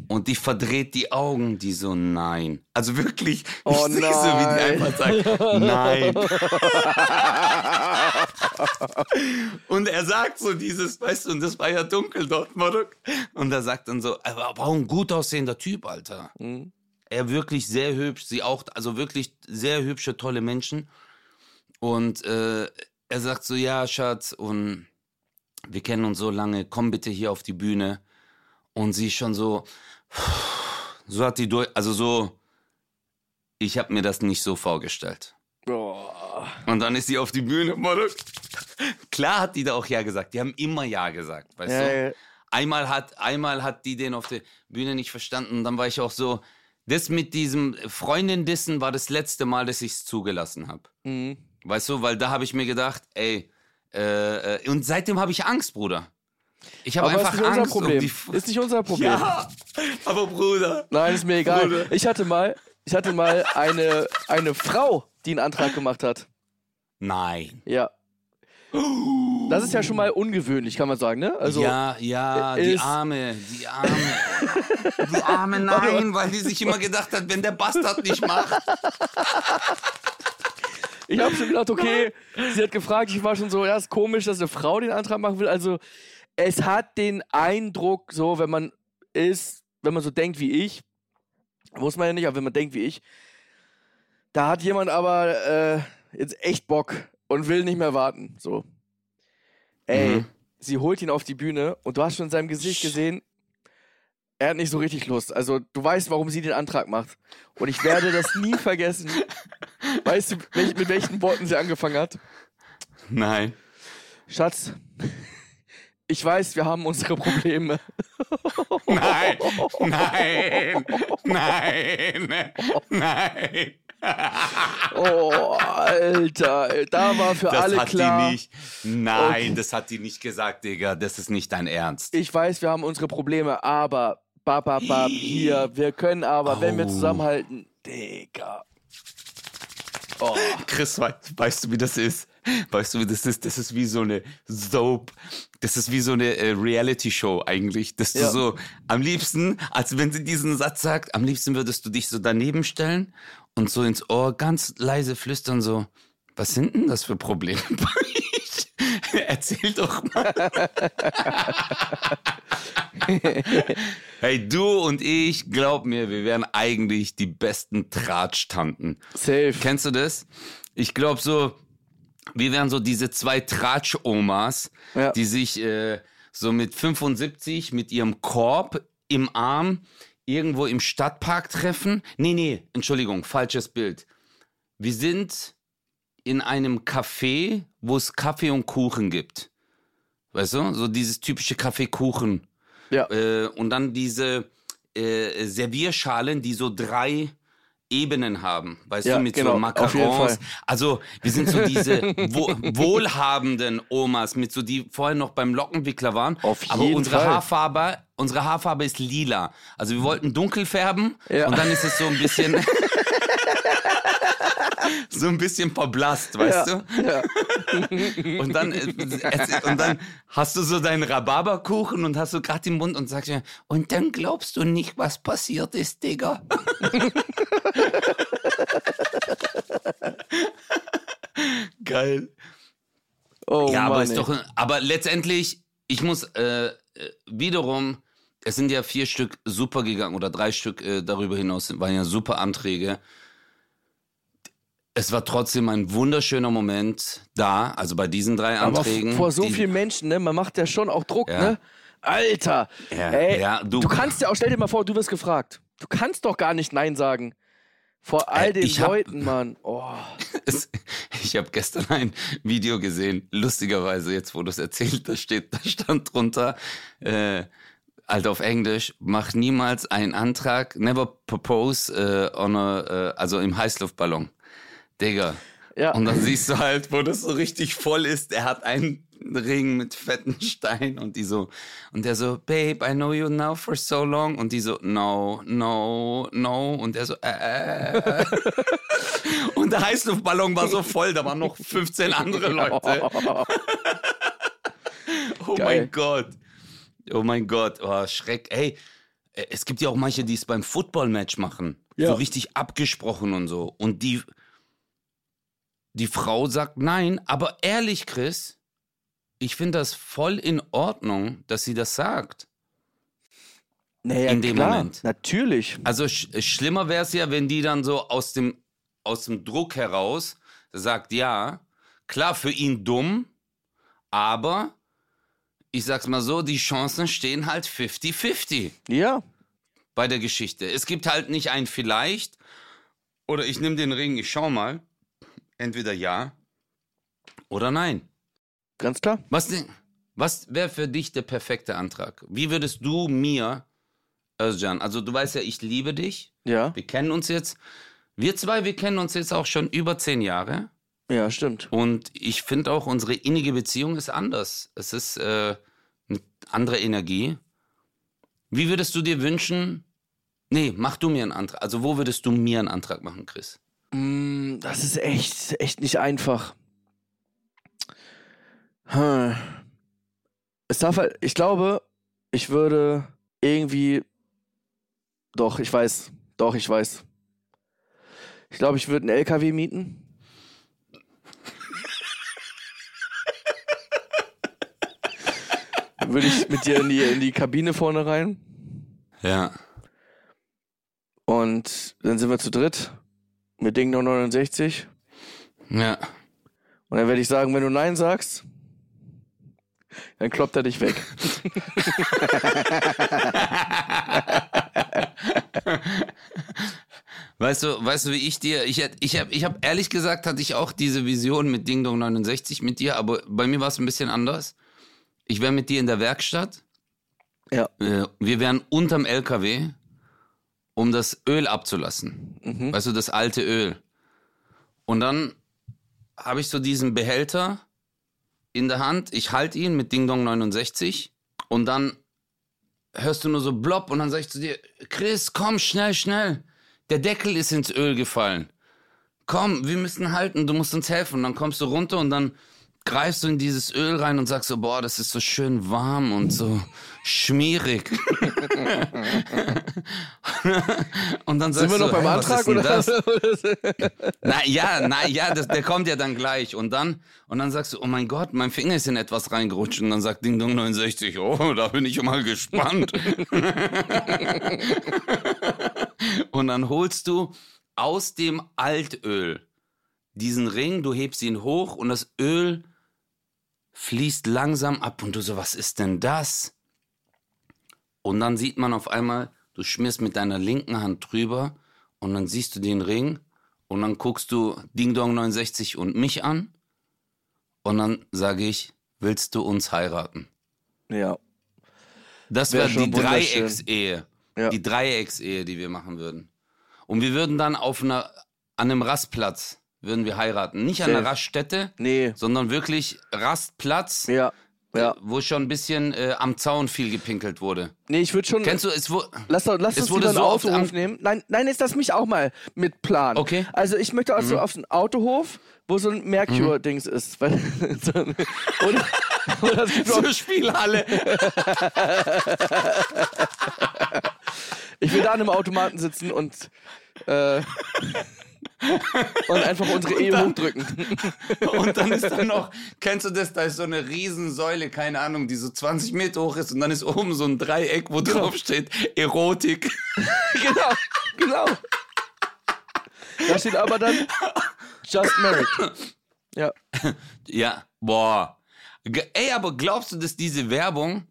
Und die verdreht die Augen, die so, nein. Also wirklich, Oh ich sehe so, wie die einfach sagt, nein. und er sagt so dieses, weißt du, und das war ja dunkel dort, Marok. Und er sagt dann so, aber auch ein gut aussehender Typ, Alter. Mhm. Er wirklich sehr hübsch, sie auch, also wirklich sehr hübsche, tolle Menschen. Und äh, er sagt so, ja, Schatz, und wir kennen uns so lange, komm bitte hier auf die Bühne. Und sie ist schon so, so hat die durch, also so, ich habe mir das nicht so vorgestellt. Oh. Und dann ist sie auf die Bühne. Klar hat die da auch Ja gesagt. Die haben immer Ja gesagt, weißt Ja, du? ja. Einmal hat, einmal hat die den auf der Bühne nicht verstanden. Und dann war ich auch so, das mit diesem Freundin-Dissen war das letzte Mal, dass ich es zugelassen habe. Mhm. Weißt du, weil da habe ich mir gedacht, ey, äh, äh, und seitdem habe ich Angst, Bruder. Ich habe einfach ist nicht unser Angst Problem. um ist nicht unser Problem. ja, aber Bruder. Nein, ist mir egal. Bruder. Ich hatte mal, ich hatte mal eine, eine Frau, die einen Antrag gemacht hat. Nein. Ja. Das ist ja schon mal ungewöhnlich, kann man sagen, ne? Also, ja, ja, die Arme, die Arme. Die Arme, nein, weil die sich immer gedacht hat, wenn der Bastard nicht macht. Ich habe schon gedacht, okay, sie hat gefragt, ich war schon so, ja, ist komisch, dass eine Frau den Antrag machen will. Also, es hat den Eindruck, so, wenn man ist, wenn man so denkt wie ich, muss man ja nicht, aber wenn man denkt wie ich, da hat jemand aber äh, jetzt echt Bock und will nicht mehr warten. So. Ey, Mhm. sie holt ihn auf die Bühne und du hast schon in seinem Gesicht gesehen, er hat nicht so richtig Lust. Also du weißt, warum sie den Antrag macht. Und ich werde das nie vergessen. Weißt du, welch, mit welchen Worten sie angefangen hat? Nein. Schatz, ich weiß, wir haben unsere Probleme. Nein, nein, nein, nein. Oh, Alter, da war für Das alle hat klar. die nicht. Nein, Okay. das hat die nicht gesagt, Digga. Das ist nicht dein Ernst. Ich weiß, wir haben unsere Probleme, aber bap, hier, wir können aber, wenn wir Oh. zusammenhalten, Digga. Oh, Chris, wei- weißt du, wie das ist? Weißt du, wie das ist? Das ist wie so eine Soap. Das ist wie so eine äh, Reality-Show eigentlich. Dass du Ja. so am liebsten, als wenn sie diesen Satz sagt, am liebsten würdest du dich so daneben stellen und so ins Ohr ganz leise flüstern, so, was sind denn das für Probleme bei? Erzähl doch mal. hey, du und ich, glaub mir, wir wären eigentlich die besten Tratschtanten. safe. Kennst du das? Ich glaube so, wir wären so diese zwei Tratsch-Omas, Ja. die sich äh, so mit 75 mit ihrem Korb im Arm irgendwo im Stadtpark treffen. Nee, nee, Entschuldigung, falsches Bild. Wir sind in einem Café, wo es Kaffee und Kuchen gibt. Weißt du? So dieses typische Kaffee-Kuchen. Ja. Äh, und dann diese äh, Servierschalen, die so drei Ebenen haben, weißt Ja, du, mit genau, so Macarons. Also wir sind so diese wo wohlhabenden Omas, mit so die vorher noch beim Lockenwickler waren. Auf aber jeden unsere Fall. Haarfarbe, unsere Haarfarbe ist lila. Also wir wollten dunkel färben Ja. und dann ist es so ein bisschen so ein bisschen verblasst, weißt ja, du? Ja. Und dann, äh, und dann hast du so deinen Rhabarberkuchen und hast du gerade im Mund und sagst mir, und dann glaubst du nicht, was passiert ist, Digga. Geil. Oh, ja, Mann, aber ist doch, aber letztendlich, ich muss äh, äh, wiederum, es sind ja vier Stück super gegangen oder drei Stück äh, darüber hinaus waren ja super Anträge. Es war trotzdem ein wunderschöner Moment da, also bei diesen drei Aber Anträgen. vor so vielen Menschen, ne? Man macht ja schon auch Druck, Ja. ne? Alter! Ja, ey, ja, du- du kannst ja auch, stell dir mal vor, du wirst gefragt. Du kannst doch gar nicht Nein sagen. Vor all Äh, den ich hab- Leuten, Mann. Oh. Es, ich habe gestern ein Video gesehen, lustigerweise, jetzt wo du es erzählt, da steht, da stand drunter, äh, halt auf Englisch, mach niemals einen Antrag, never propose äh, on a, äh, also im Heißluftballon. Digga. Ja. Und dann siehst du halt, wo das so richtig voll ist, er hat einen Ring mit fetten Steinen und die so, und der so, Babe, I know you now for so long. Und die so, no, no, no. Und der so, äh, äh. Und der Heißluftballon war so voll, da waren noch 15 andere Leute. Oh Geil. mein Gott. Oh mein Gott. Oh, Schreck. Ey, es gibt ja auch manche, die es beim Football-Match machen. Ja. So richtig abgesprochen und so. Und die, die Frau sagt nein. Aber ehrlich, Chris, ich finde das voll in Ordnung, dass sie das sagt. Naja, In dem klar, Moment. Natürlich. Also sch schlimmer wäre es ja, wenn die dann so aus dem, aus dem Druck heraus sagt, ja, klar, für ihn dumm, aber ich sag's mal so, die Chancen stehen halt 50-50 Ja. bei der Geschichte. Es gibt halt nicht ein vielleicht oder ich nehme den Ring, ich schau mal. Entweder ja oder nein. Ganz klar. Was, was wäre für dich der perfekte Antrag? Wie würdest du mir, Özcan, also du weißt ja, ich liebe dich. Ja. Wir kennen uns jetzt, wir zwei, wir kennen uns jetzt auch schon über zehn Jahre. Ja, stimmt. Und ich finde auch, unsere innige Beziehung ist anders. Es ist äh, eine andere Energie. Wie würdest du dir wünschen? Nee, mach du mir einen Antrag. Also, wo würdest du mir einen Antrag machen, Chris? Mm, Das ist echt, echt nicht einfach. Hm. Es darf halt, ich glaube, ich würde irgendwie. Doch, ich weiß. Doch, ich weiß. Ich glaube, ich würde einen LKW mieten. Dann würde ich mit dir in die, in die Kabine vorne rein. Ja. Und dann sind wir zu dritt mit Ding 69. Ja. Und dann werde ich sagen, wenn du Nein sagst, dann kloppt er dich weg. Weißt du, weißt du, wie ich dir, ich, ich habe ich hab ehrlich gesagt, hatte ich auch diese Vision mit Ding Dong 69 mit dir, aber bei mir war es ein bisschen anders. Ich wäre mit dir in der Werkstatt. Ja. Äh, Wir wären unterm LKW, um das Öl abzulassen. Mhm. Weißt du, das alte Öl. Und dann habe ich so diesen Behälter in der Hand. Ich halte ihn mit Ding Dong 69 und dann hörst du nur so blopp und dann sag ich zu dir, Chris, komm, schnell, schnell. Der Deckel ist ins Öl gefallen. Komm, wir müssen halten, du musst uns helfen. Und dann kommst du runter und dann greifst du in dieses Öl rein und sagst so, boah, das ist so schön warm und so schmierig. und dann sagst Sind wir noch du, beim hey, Antrag oder? das? Na ja, na ja, das, der kommt ja dann gleich. Und dann, und dann sagst du, oh mein Gott, mein Finger ist in etwas reingerutscht. Und dann sagt Ding Dong 69, oh, da bin ich mal gespannt. und dann holst du aus dem Altöl diesen Ring, du hebst ihn hoch und das Öl fließt langsam ab. Und du so, was ist denn das? Und dann sieht man auf einmal, du schmierst mit deiner linken Hand drüber und dann siehst du den Ring und dann guckst du Ding Dong 69 und mich an und dann sage ich, willst du uns heiraten? ja. Das Wär wäre schon die. Dreiecksehe. Ja. Die Dreiecksehe, die wir machen würden. Und wir würden dann auf einer, an einem Rastplatz würden wir heiraten. Nicht an einer Safe. Raststätte, Nee. sondern wirklich Rastplatz, Ja. Ja. äh, wo schon ein bisschen äh, am Zaun viel gepinkelt wurde. Nee, ich würde schon. Kennst du, es wo, Lass, lass uns wurde einen so oft Autohof nehmen. Nein, nein, jetzt lass mich auch mal mit planen. Okay. Mhm. Also ich möchte also auf einen Autohof, wo so ein Mercure-Dings ist. Weil, so ein, oder, oder es gibt auch, zur Spielhalle. ich will da an einem Automaten sitzen und, äh, und einfach unsere Ehe hochdrücken. Und dann ist da noch, kennst du das, da ist so eine Riesensäule, keine Ahnung, die so 20 Meter hoch ist und dann ist oben so ein Dreieck, wo drauf steht Erotik. genau, genau. Da steht aber dann Just Married. Ja. Ja, boah. Ey, aber glaubst du, dass diese Werbung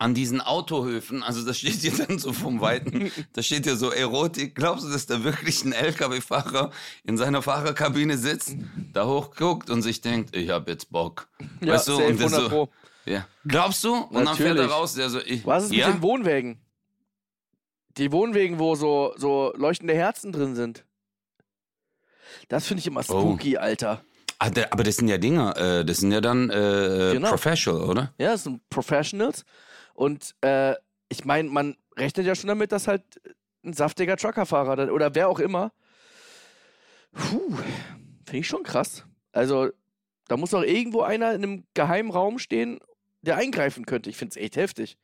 an diesen Autohöfen, also das steht hier dann so vom Weiten, da steht ja so Erotik. Glaubst du, dass da wirklich ein LKW-Fahrer in seiner Fahrerkabine sitzt, da hochguckt und sich denkt, ich hab jetzt Bock. Ja, weißt du, safe, und der 100 so, Pro. ja. Glaubst du? Und dann fährt er Natürlich. raus, der so, ich, Was ist ja? mit den Wohnwägen? Die Wohnwägen, wo so, so leuchtende Herzen drin sind. Das finde ich immer Oh. spooky, Alter. Ah, der, aber das sind ja Dinger, äh, das sind ja dann äh, Genau. Professional, oder? Ja, das sind Professionals. Und äh, ich meine, man rechnet ja schon damit, dass halt ein saftiger Truckerfahrer dann, oder wer auch immer. Puh, finde ich schon krass. Also, da muss doch irgendwo einer in einem geheimen Raum stehen, der eingreifen könnte. Ich finde es echt heftig.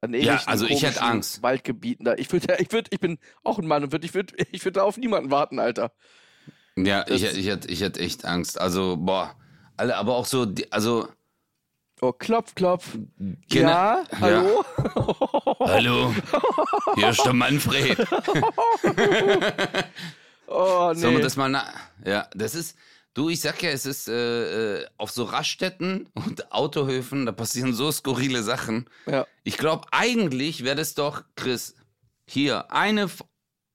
An irgendwelchen also ich hätte Angst. Waldgebieten da. Ich würde, ich würde, ich bin auch ein Mann und würd, ich würde, ich würde auf niemanden warten, Alter. Ja, Das- ich, ich, hätte, ich hätte echt Angst. Also, boah. Alle, aber auch so, also. Oh, klopf, klopf. Gene- ja, hallo? Hallo, hier ist der Manfred. Oh, nee. Sollen wir das mal na Ja, das ist. Du, ich sag ja, es ist äh, äh, auf so Raststätten und Autohöfen, da passieren so skurrile Sachen. ja. Ich glaube, eigentlich wäre das doch, Chris, hier, eine,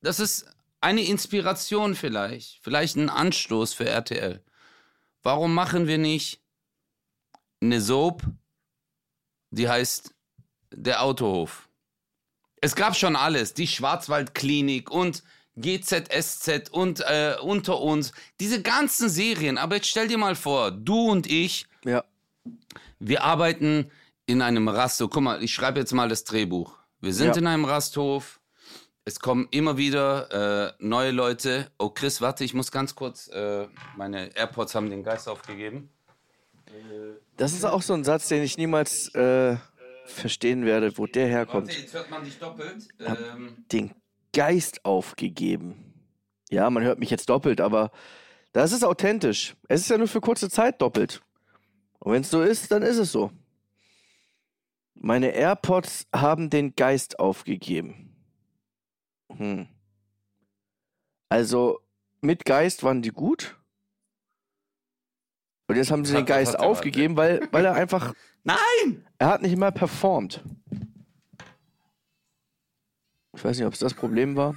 das ist eine Inspiration vielleicht, vielleicht ein Anstoß für RTL. Warum machen wir nicht eine Soap, die heißt Der Autohof? Es gab schon alles, die Schwarzwaldklinik und GZSZ und äh, Unter uns, diese ganzen Serien. Aber jetzt stell dir mal vor, du und ich, Ja. wir arbeiten in einem Rasthof. Guck mal, ich schreibe jetzt mal das Drehbuch. Wir sind Ja. in einem Rasthof. Es kommen immer wieder äh, neue Leute. Oh, Chris, warte, ich muss ganz kurz. Äh, meine AirPods haben den Geist aufgegeben. Das ist auch so ein Satz, den ich niemals äh, verstehen werde, wo der herkommt. Warte, jetzt hört man dich doppelt. Ähm, Den Geist aufgegeben. Ja, man hört mich jetzt doppelt, aber das ist authentisch. Es ist ja nur für kurze Zeit doppelt. Und wenn es so ist, dann ist es so. Meine AirPods haben den Geist aufgegeben. Hm. Also, mit Geist waren die gut. Und jetzt haben sie den Geist aufgegeben, weil, weil er einfach Nein! Er hat nicht mal performt. Ich weiß nicht, ob es das Problem war.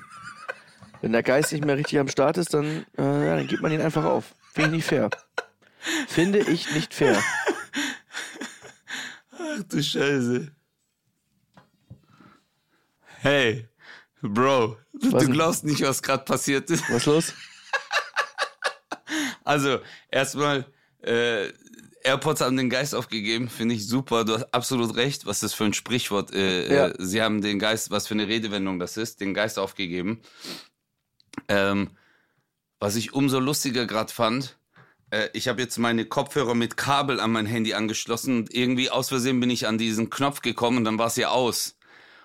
Wenn der Geist nicht mehr richtig am Start ist, dann, äh, ja, dann gibt man ihn einfach auf. Finde ich nicht fair. Finde ich nicht fair. Ach du Scheiße. Hey, Bro, du Was denn? glaubst nicht, was gerade passiert ist. Was ist los? Also, erstmal, äh, AirPods haben den Geist aufgegeben, finde ich super. Du hast absolut recht, was das für ein Sprichwort. Äh, Ja. äh, sie haben den Geist, was für eine Redewendung das ist, den Geist aufgegeben. Ähm, was ich umso lustiger gerade fand, äh, ich habe jetzt meine Kopfhörer mit Kabel an mein Handy angeschlossen und irgendwie aus Versehen bin ich an diesen Knopf gekommen und dann war es ja aus.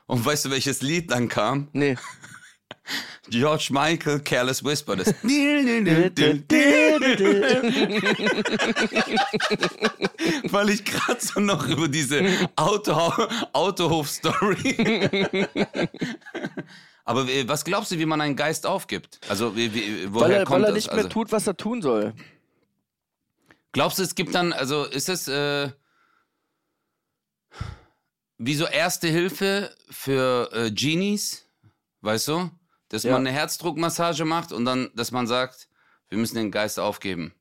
Und weißt du, welches Lied dann kam? Nee. George Michael, Careless Whisper. Das Weil ich gerade so noch über diese Auto Autohof-Story. Aber was glaubst du, wie man einen Geist aufgibt? Also, wie, wie, woher Weil er, kommt weil er das? nicht mehr Also, tut, was er tun soll. glaubst du, es gibt dann, also ist es äh, wie so Erste Hilfe für äh, Genies? Weißt du? Dass Ja. man eine Herzdruckmassage macht und dann, dass man sagt, wir müssen den Geist aufgeben.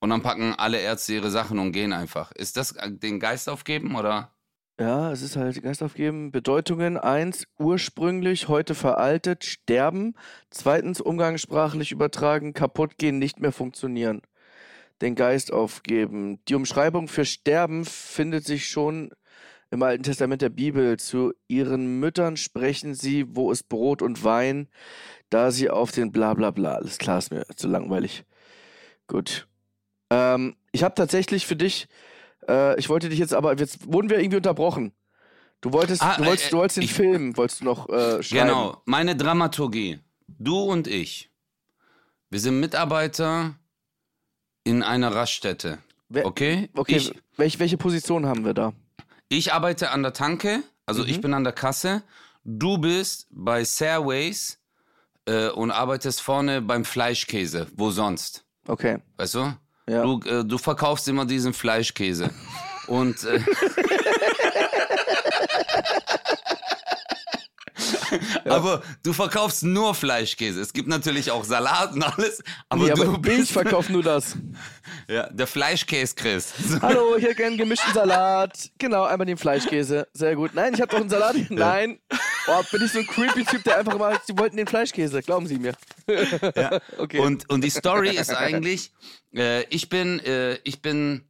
Und dann packen alle Ärzte ihre Sachen und gehen einfach. Ist das äh, den Geist aufgeben oder? Ja, es ist halt Geist aufgeben. Bedeutungen. Eins, ursprünglich, heute veraltet, sterben. Zweitens, umgangssprachlich übertragen, kaputt gehen, nicht mehr funktionieren. Den Geist aufgeben. Die Umschreibung für sterben findet sich schon im Alten Testament der Bibel. Zu ihren Müttern sprechen sie, wo ist Brot und Wein, da sie auf den Blablabla. Bla, bla. Alles klar, ist mir zu langweilig. Gut. Ähm, ich habe tatsächlich für dich äh, ich wollte dich jetzt aber, jetzt wurden wir irgendwie unterbrochen. Du wolltest, Ah, du wolltest, äh, du wolltest den ich- Film, wolltest du noch äh, schreiben. Genau, meine Dramaturgie. Du und ich. Wir sind Mitarbeiter in einer Raststätte. Okay? Okay, Ich, welch, welche Position haben wir da? Ich arbeite an der Tanke, also Mhm. ich bin an der Kasse. Du bist bei Sairways äh, und arbeitest vorne beim Fleischkäse. Wo sonst? Okay, Weißt du? ja. Du, äh, du verkaufst immer diesen Fleischkäse. Und äh, Aber du verkaufst nur Fleischkäse. Es gibt natürlich auch Salat und alles. Aber nee, du aber bist ich verkaufe nur das. ja, der Fleischkäse Chris. Hallo, ich hätte gerne einen gemischten Salat. Genau, einmal den Fleischkäse. Sehr gut. Nein, ich habe doch einen Salat. Nein. Oh, bin ich so ein creepy Typ, der einfach mal, sie wollten den Fleischkäse. Glauben Sie mir. Ja. Okay. Und, und die Story ist eigentlich, äh, ich bin, äh, ich bin,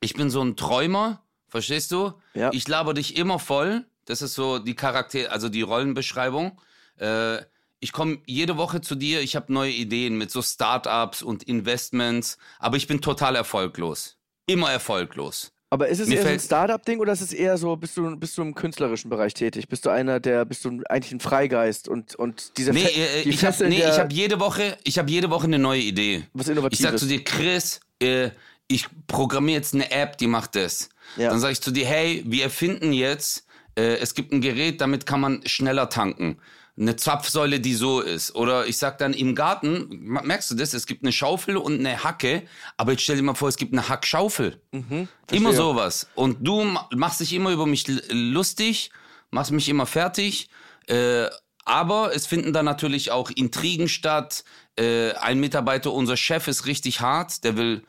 ich bin so ein Träumer, verstehst du? Ja. Ich laber dich immer voll. Das ist so die Charakter, also die Rollenbeschreibung. Äh, ich komme jede Woche zu dir, ich habe neue Ideen mit so Startups und Investments, aber ich bin total erfolglos. Immer erfolglos. Aber ist es Mir eher so ein Startup-Ding oder ist es eher so, bist du, bist du im künstlerischen Bereich tätig? Bist du einer, der, bist du eigentlich ein Freigeist und, und diese Nee, Fe- äh, die ich habe nee, ich hab jede Woche, ich habe jede Woche eine neue Idee. was Ich Innovatives. sag zu dir, Chris, äh, ich programmiere jetzt eine App, die macht das. Ja. Dann sage ich zu dir, hey, wir erfinden jetzt, äh, es gibt ein Gerät, damit kann man schneller tanken. Eine Zapfsäule, die so ist. Oder ich sag dann im Garten, merkst du das? Es gibt eine Schaufel und eine Hacke, aber jetzt stell dir mal vor, es gibt eine Hackschaufel. Mhm, immer sowas. Und du ma- machst dich immer über mich lustig, machst mich immer fertig. Äh, aber es finden da natürlich auch Intrigen statt. Äh, ein Mitarbeiter, unser Chef ist richtig hart, der will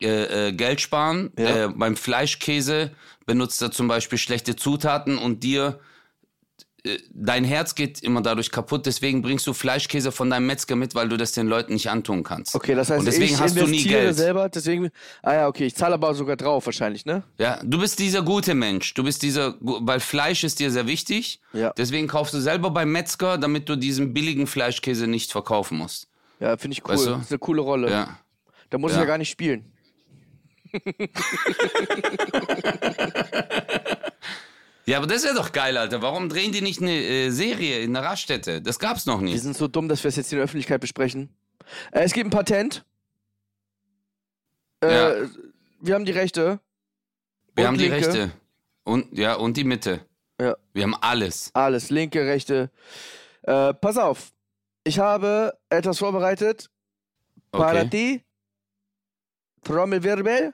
äh, äh, Geld sparen. Ja. Äh, beim Fleischkäse benutzt er zum Beispiel schlechte Zutaten und dir äh, dein Herz geht immer dadurch kaputt. Deswegen bringst du Fleischkäse von deinem Metzger mit, weil du das den Leuten nicht antun kannst. Okay, das heißt, und deswegen ich hast du nie Geld. selber, deswegen, ah ja, okay, ich zahle aber sogar drauf wahrscheinlich, ne? Ja, du bist dieser gute Mensch. Du bist dieser, weil Fleisch ist dir sehr wichtig. Ja. Deswegen kaufst du selber beim Metzger, damit du diesen billigen Fleischkäse nicht verkaufen musst. Ja, finde ich cool. Weißt du? Das ist eine coole Rolle. Ja. Da muss ich Ja. ja gar nicht spielen. Ja, aber das wäre doch geil, Alter. Warum drehen die nicht eine äh, Serie in der Raststätte? Das gab's noch Wir nie. sind so dumm, dass wir es jetzt in der Öffentlichkeit besprechen. Äh, es gibt ein Patent. Äh, Ja. Wir haben die Rechte. Wir und haben die linke. Rechte. Und, ja, und die Mitte. Ja. Wir haben alles. Alles, linke, rechte. Äh, pass auf. Ich habe etwas vorbereitet. Okay. ti. Trommelwirbel.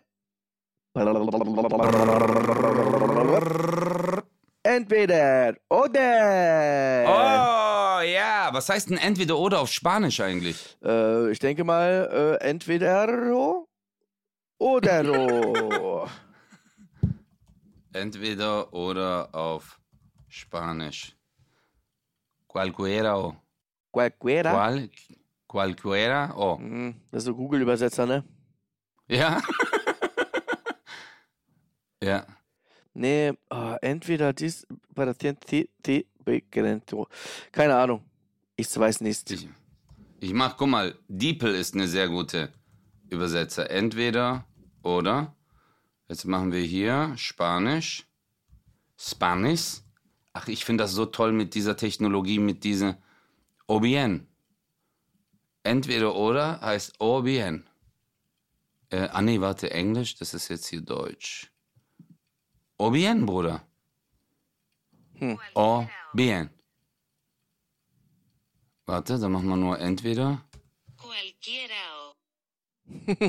Entweder oder. Oh, ja. Was heißt denn entweder oder auf Spanisch eigentlich? Äh, ich denke mal, äh, entweder oder. Entweder oder auf Spanisch. Cualquiera o. Quaquera. Cual, cualquiera o. Hm, Das ist so Google-Übersetzer, ne? Ja. ja. Nee, ah, entweder dies begrenzto. Keine Ahnung. Ich weiß nicht. Ich, ich mach, guck mal, Diepel ist eine sehr gute Übersetzer. Entweder oder. Jetzt machen wir hier Spanisch. Spanisch. Ach, ich finde das so toll mit dieser Technologie, mit dieser O bien. Entweder oder heißt O bien. Äh, ah nee, warte, Englisch, das ist jetzt hier Deutsch. O bien, Bruder. O bien. Warte, dann machen wir nur entweder.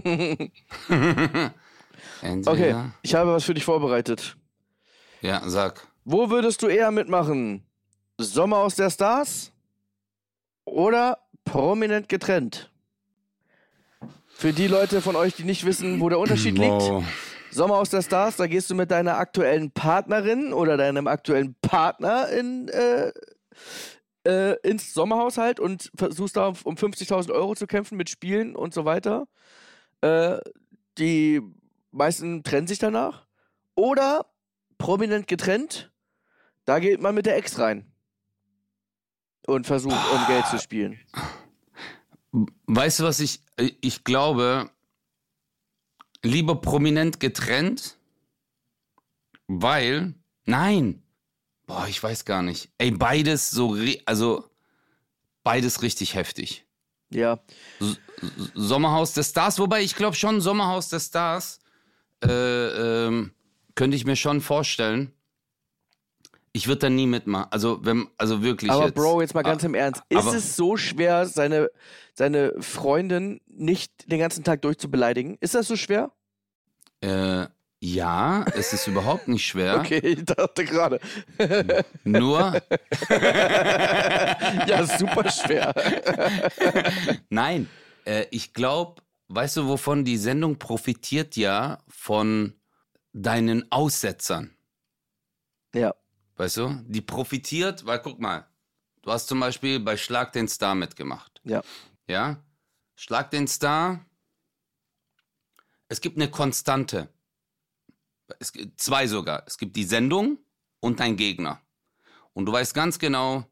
Entweder. Okay, ich habe was für dich vorbereitet. Ja, sag. Wo würdest du eher mitmachen? Sommer aus der Stars oder prominent getrennt? Für die Leute von euch, die nicht wissen, wo der Unterschied liegt. Wow. Sommer aus der Stars, da gehst du mit deiner aktuellen Partnerin oder deinem aktuellen Partner in, äh, äh, ins Sommerhaushalt und versuchst da um 50.000 Euro zu kämpfen mit Spielen und so weiter. Äh, die meisten trennen sich danach. Oder prominent getrennt, da geht man mit der Ex rein und versucht, um Geld zu spielen. Weißt du, was ich. Ich glaube, lieber prominent getrennt, weil. Nein! Boah, ich weiß gar nicht. Ey, beides so. Also. Beides richtig heftig. Ja, Sommerhaus der Stars, wobei ich glaube schon, Sommerhaus der Stars äh, ähm, könnte ich mir schon vorstellen. Ich würde da nie mitmachen. Also, wenn, also wirklich. aber jetzt. Bro, jetzt mal ganz Ah, im Ernst. Ist es so schwer, seine, seine Freundin nicht den ganzen Tag durchzubeleidigen? Ist das so schwer? Äh, Ja, es ist überhaupt nicht schwer. Okay, ich dachte gerade. Nur, Ja, super schwer. nein, äh, ich glaube, weißt du, wovon die Sendung profitiert ja von deinen Aussetzern. Ja. Weißt du? Die profitiert, weil guck mal, du hast zum Beispiel bei Schlag den Star mitgemacht. Ja. Ja? Schlag den Star. Es gibt eine Konstante. Es gibt zwei sogar. Es gibt die Sendung und dein Gegner. Und du weißt ganz genau,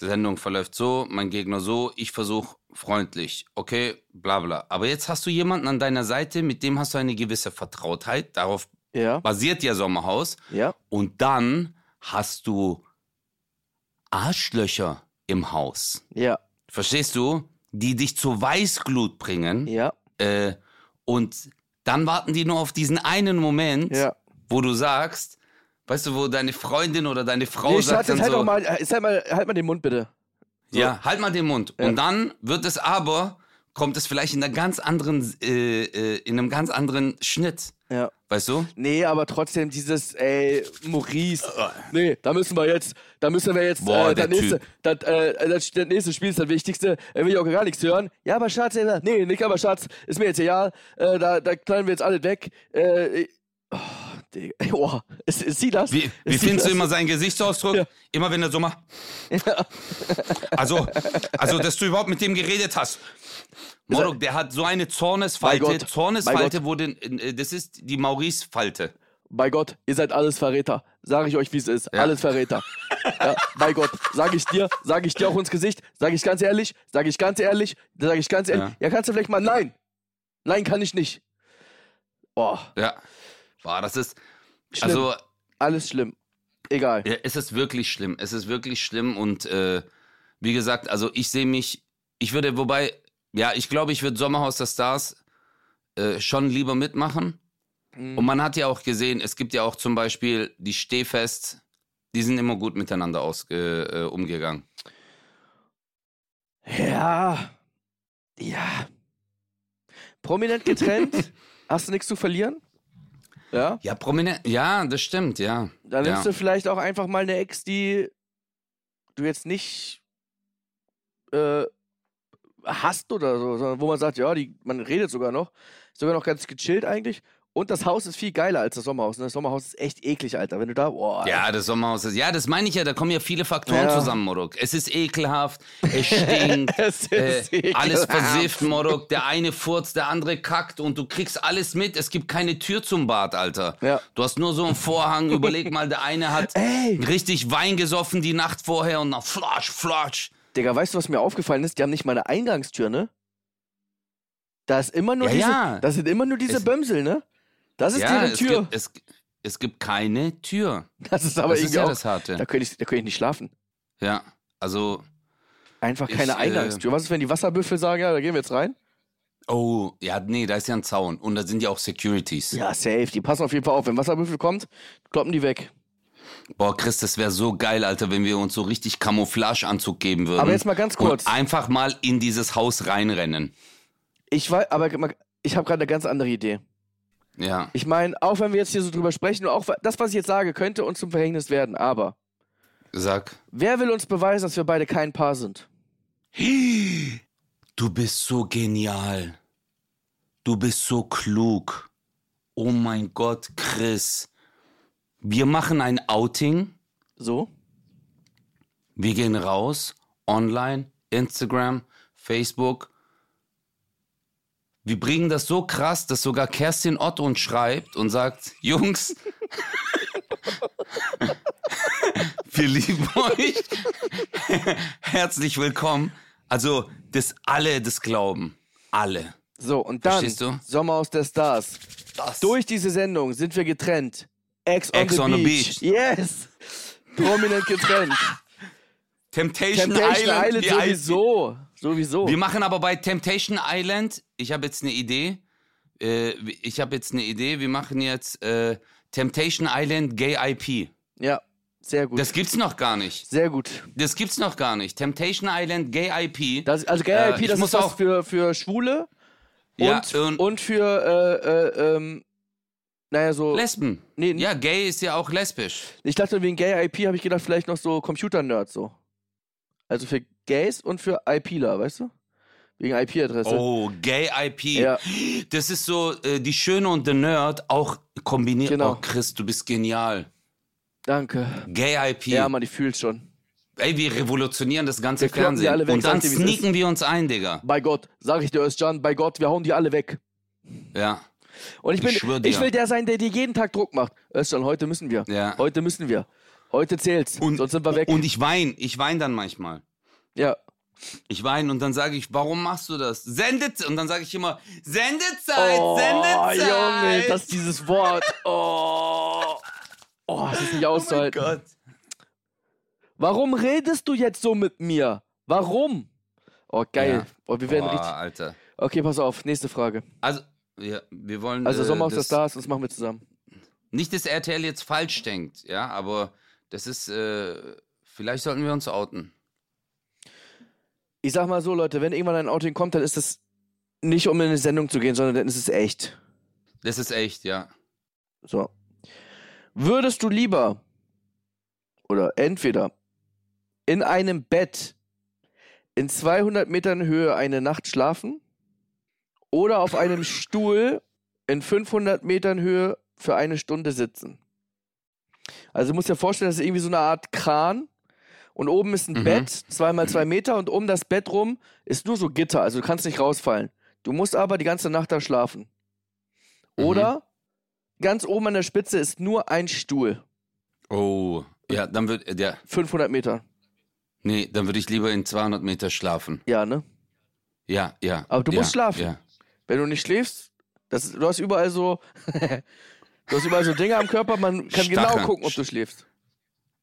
die Sendung verläuft so, mein Gegner so, ich versuche freundlich, okay, bla bla. Aber jetzt hast du jemanden an deiner Seite, mit dem hast du eine gewisse Vertrautheit. Darauf Ja. basiert ja Sommerhaus. Ja. Und dann hast du Arschlöcher im Haus. Ja. Verstehst du? Die dich zur Weißglut bringen. Ja. Äh, und dann warten die nur auf diesen einen Moment, Ja. wo du sagst, weißt du, wo deine Freundin oder deine Frau Nee, sagt dann halt so, mal, äh, halt mal, halt mal den Mund bitte. So. ja, halt mal den Mund. Ja. Und dann wird es aber, kommt es vielleicht in einer ganz anderen, äh, äh, in einem ganz anderen Schnitt. Ja. Weißt du? Nee, aber trotzdem dieses, ey, Maurice. Nee, da müssen wir jetzt, da müssen wir jetzt, Boah, äh, der das, nächste, das, äh, das, das nächste Spiel ist das Wichtigste. Er will ja auch gar nichts hören. Ja, aber Schatz, äh, nee, nicht aber Schatz, ist mir jetzt egal. Äh, da, da knallen wir jetzt alle weg. Äh, oh. Oh, ist, ist sie das? Wie, Ist wie sie findest du immer seinen Gesichtsausdruck? Ja. Immer wenn er so macht. Also, also, dass du überhaupt mit dem geredet hast. Morok, der hat so eine Zornesfalte. Zornesfalte wurde, äh, das ist die Maurice-Falte. Bei Gott, ihr seid alles Verräter. Sag ich euch, wie es ist. Ja. Alles Verräter. ja, bei Gott. Sag ich dir, sag ich dir auch ins Gesicht. Sag ich ganz ehrlich, sag ich ganz ehrlich, sag ich ganz ehrlich. Ja. Ja, kannst du vielleicht mal, nein. Nein, kann ich nicht. Oh, Ja. Boah, das ist, schlimm. also, alles schlimm. Egal. ja, es ist wirklich schlimm. Es ist wirklich schlimm und, äh, wie gesagt, also ich sehe mich, ich würde, wobei, ja, ich glaube, ich würde Sommerhaus der Stars äh, schon lieber mitmachen. Mhm. Und man hat ja auch gesehen, es gibt ja auch zum Beispiel die Stehfest, die sind immer gut miteinander ausge, äh, umgegangen. Ja. Ja. Prominent getrennt. Hast du nichts zu verlieren? Ja. Ja, prominent, ja, das stimmt, ja. Dann ja. nimmst du vielleicht auch einfach mal eine Ex, die du jetzt nicht äh, hast oder so, sondern wo man sagt, ja, die, man redet sogar noch. Ist sogar noch ganz gechillt eigentlich. Und das Haus ist viel geiler als das Sommerhaus. Ne? Das Sommerhaus ist echt eklig, Alter. Wenn du da, boah. Ja, das Sommerhaus ist. Ja, das meine ich ja, da kommen ja viele Faktoren Ja. zusammen, Morok. Es ist ekelhaft, es stinkt, Es äh, ist ekelhaft. alles versifft, Morok. Der eine furzt, der andere kackt und du kriegst alles mit. Es gibt keine Tür zum Bad, Alter. Ja. Du hast nur so einen Vorhang. Überleg mal, der eine hat Ey. richtig Wein gesoffen die Nacht vorher und dann flasch, flasch. Digga, weißt du, was mir aufgefallen ist? Die haben nicht mal eine Eingangstür, ne? Da ist immer nur Ja, diese, ja. das sind immer nur diese Es- Bömsel, ne? Das ist Ja, es Tür. gibt, es, es gibt keine Tür. das ist aber das ist irgendwie ja auch, das Harte. da könnte ich, da könnte ich nicht schlafen. Ja, also, Einfach Ich, keine äh, Eingangstür. Was ist, wenn die Wasserbüffel sagen, ja, da gehen wir jetzt rein? oh, ja, nee, da ist ja ein Zaun und da sind ja auch Securities. Ja, safe. Die passen auf jeden Fall auf. Wenn Wasserbüffel kommt, kloppen die weg. Boah, Chris, das wäre so geil, Alter, wenn wir uns so richtig Camouflageanzug geben würden. Aber jetzt mal ganz kurz. Und einfach mal in dieses Haus reinrennen. Ich weiß, aber ich habe gerade eine ganz andere Idee. Ja. Ich meine, auch wenn wir jetzt hier so drüber sprechen, und auch das, was ich jetzt sage, könnte uns zum Verhängnis werden. Aber Sag. wer will uns beweisen, dass wir beide kein Paar sind? Du bist so genial. Du bist so klug. Oh mein Gott, Chris. Wir machen ein Outing. So? Wir gehen raus, online, Instagram, Facebook. Wir bringen das so krass, dass sogar Kerstin Ott uns schreibt und sagt, Jungs, wir lieben euch. Herzlich willkommen. Also, dass alle das glauben. Alle. So, und dann? Sommer aus der Stars. Das. Durch diese Sendung sind wir getrennt. Ex on, Ex the, on the beach. beach. Yes. Prominent getrennt. Temptation, Temptation Island. Island sowieso. Sowieso. Wir machen aber bei Temptation Island, ich habe jetzt eine Idee. Äh, ich habe jetzt eine Idee. Wir machen jetzt äh, Temptation Island Gay IP. Ja, sehr gut. Das gibt's noch gar nicht. sehr gut. Das gibt's noch gar nicht. Temptation Island Gay IP. Das, also Gay Äh, IP, ich das muss ist auch- für, für Schwule Ja, und, und- und für äh, äh, ähm, Naja, so. Lesben. Nee, Ja, gay ist ja auch lesbisch. Ich dachte, wegen Gay IP habe ich gedacht, vielleicht noch so Computer-Nerds so. Also für Gays und für IPler, weißt du? Wegen IP-Adresse. Oh, Gay IP. Ja. Das ist so, äh, die Schöne und der Nerd auch kombiniert. Genau. Oh, Chris, du bist genial. Danke. Gay IP. Ja, man, ich fühl's schon. Ey, wir revolutionieren das ganze Wir Fernsehen. alle weg, und dann sneaken wir uns ein, Digga. Bei Gott, sag ich dir, Özcan, bei Gott, wir hauen die alle weg. Ja. Und ich, Ich bin, dir. ich will der sein, der dir jeden Tag Druck macht. Özcan, heute müssen wir. Ja. Heute müssen wir. Heute zählt's. Und, sonst sind wir weg. Und ich weine, ich weine dann manchmal. Ja. Ich weine und dann sage ich, warum machst du das? Sendet und dann sage ich immer, Sendezeit, Oh, Sendezeit. Junge, das ist dieses Wort. Oh. Oh, das ist nicht oh mein auszuhalten. Gott. Warum redest du jetzt so mit mir? Warum? Oh, geil. Ja. Oh, wir werden Boah, richtig. Alter. Okay, pass auf, nächste Frage. Also, ja, wir wollen. Also äh, Sommer aus der das- Stars, das machen wir zusammen. Nicht, dass RTL jetzt falsch denkt, ja, aber das ist, äh, vielleicht sollten wir uns outen. Ich sag mal so, Leute, wenn irgendwann ein Outing kommt, dann ist es nicht, um in eine Sendung zu gehen, sondern dann ist es echt. Das ist echt, ja. So. Würdest du lieber oder entweder in einem Bett in 200 Metern Höhe eine Nacht schlafen oder auf einem Stuhl in 500 Metern Höhe für eine Stunde sitzen? Also du musst dir vorstellen, das ist irgendwie so eine Art Kran und oben ist ein Mhm. Bett, zweimal zwei Meter und um das Bett rum ist nur so Gitter, also du kannst nicht rausfallen. Du musst aber die ganze Nacht da schlafen. Mhm. Oder ganz oben an der Spitze ist nur ein Stuhl. Oh, ja, dann würde, ja, 500 Meter. nee, dann würde ich lieber in 200 Meter schlafen. Ja, ne? Ja, ja. Aber du ja, musst schlafen. Ja. Wenn du nicht schläfst, das, du hast überall so. du hast überall so Dinge am Körper, man kann genau Stacheln. gucken, ob du schläfst.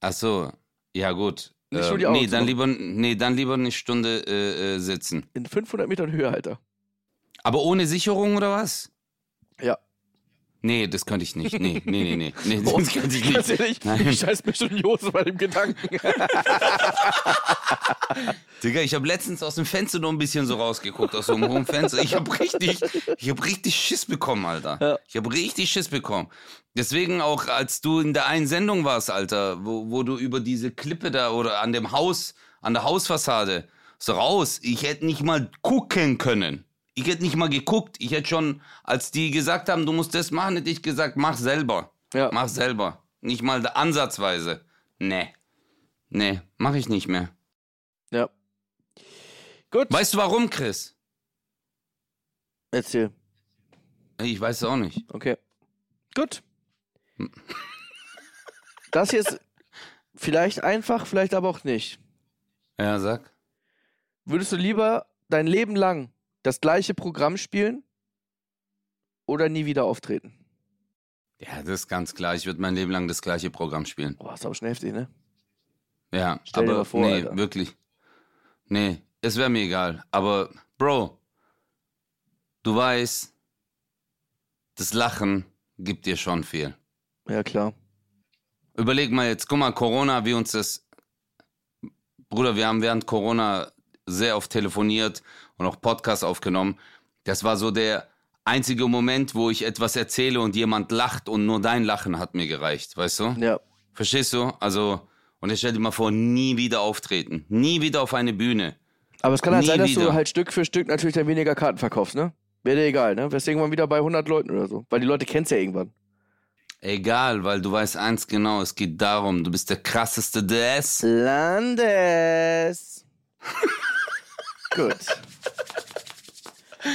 Ach so, ja gut. Nicht nur die Augen nee, dann lieber, nee, dann lieber eine Stunde äh, äh, sitzen. In 500 Metern Höhe, Alter. Aber ohne Sicherung oder was? Ja. Nee, das könnte ich nicht. Nee, nee, nee, nee. nee Oh, das könnte ich nicht. Nein. ich scheiß mir schon Hose bei dem Gedanken. Digga, ich habe letztens aus dem Fenster nur ein bisschen so rausgeguckt, aus so einem hohen Fenster. Ich habe richtig, ich habe richtig Schiss bekommen, Alter. Ja. Ich habe richtig Schiss bekommen. Deswegen auch, als du in der einen Sendung warst, Alter, wo, wo du über diese Klippe da oder an dem Haus, an der Hausfassade so raus, ich hätte nicht mal gucken können. Ich hätte nicht mal geguckt. Ich hätte schon, als die gesagt haben, du musst das machen, hätte ich gesagt, mach selber. Ja. Mach selber. Nicht mal ansatzweise. Nee. Nee, mach ich nicht mehr. ja. Gut, Weißt du warum, Chris? erzähl. Ich weiß es auch nicht. Okay. Gut. Das hier ist vielleicht einfach, vielleicht aber auch nicht. Ja, sag. Würdest du lieber dein Leben lang das gleiche Programm spielen oder nie wieder auftreten? Ja, das ist ganz klar. Ich würde mein Leben lang das gleiche Programm spielen. Boah, ist aber schon heftig, ne? Ja, Stell dir aber vor, nee, Alter. wirklich. Nee, es wäre mir egal. Aber, Bro, du weißt, das Lachen gibt dir schon viel. Ja, klar. Überleg mal jetzt, guck mal, Corona, wie uns das. Bruder, wir haben während Corona sehr oft telefoniert und auch Podcasts aufgenommen. Das war so der einzige Moment, wo ich etwas erzähle und jemand lacht und nur dein Lachen hat mir gereicht, weißt du? Ja. Verstehst du? Also, und jetzt stell dir mal vor, nie wieder auftreten. Nie wieder auf eine Bühne. Aber es kann halt Nie sein, dass du wieder. halt Stück für Stück natürlich dann weniger Karten verkaufst, ne? Wäre dir egal, ne? Wärst irgendwann wieder bei 100 Leuten oder so. Weil die Leute kennst ja irgendwann. Egal, weil du weißt eins genau, es geht darum, du bist der krasseste des. Landes. Gut.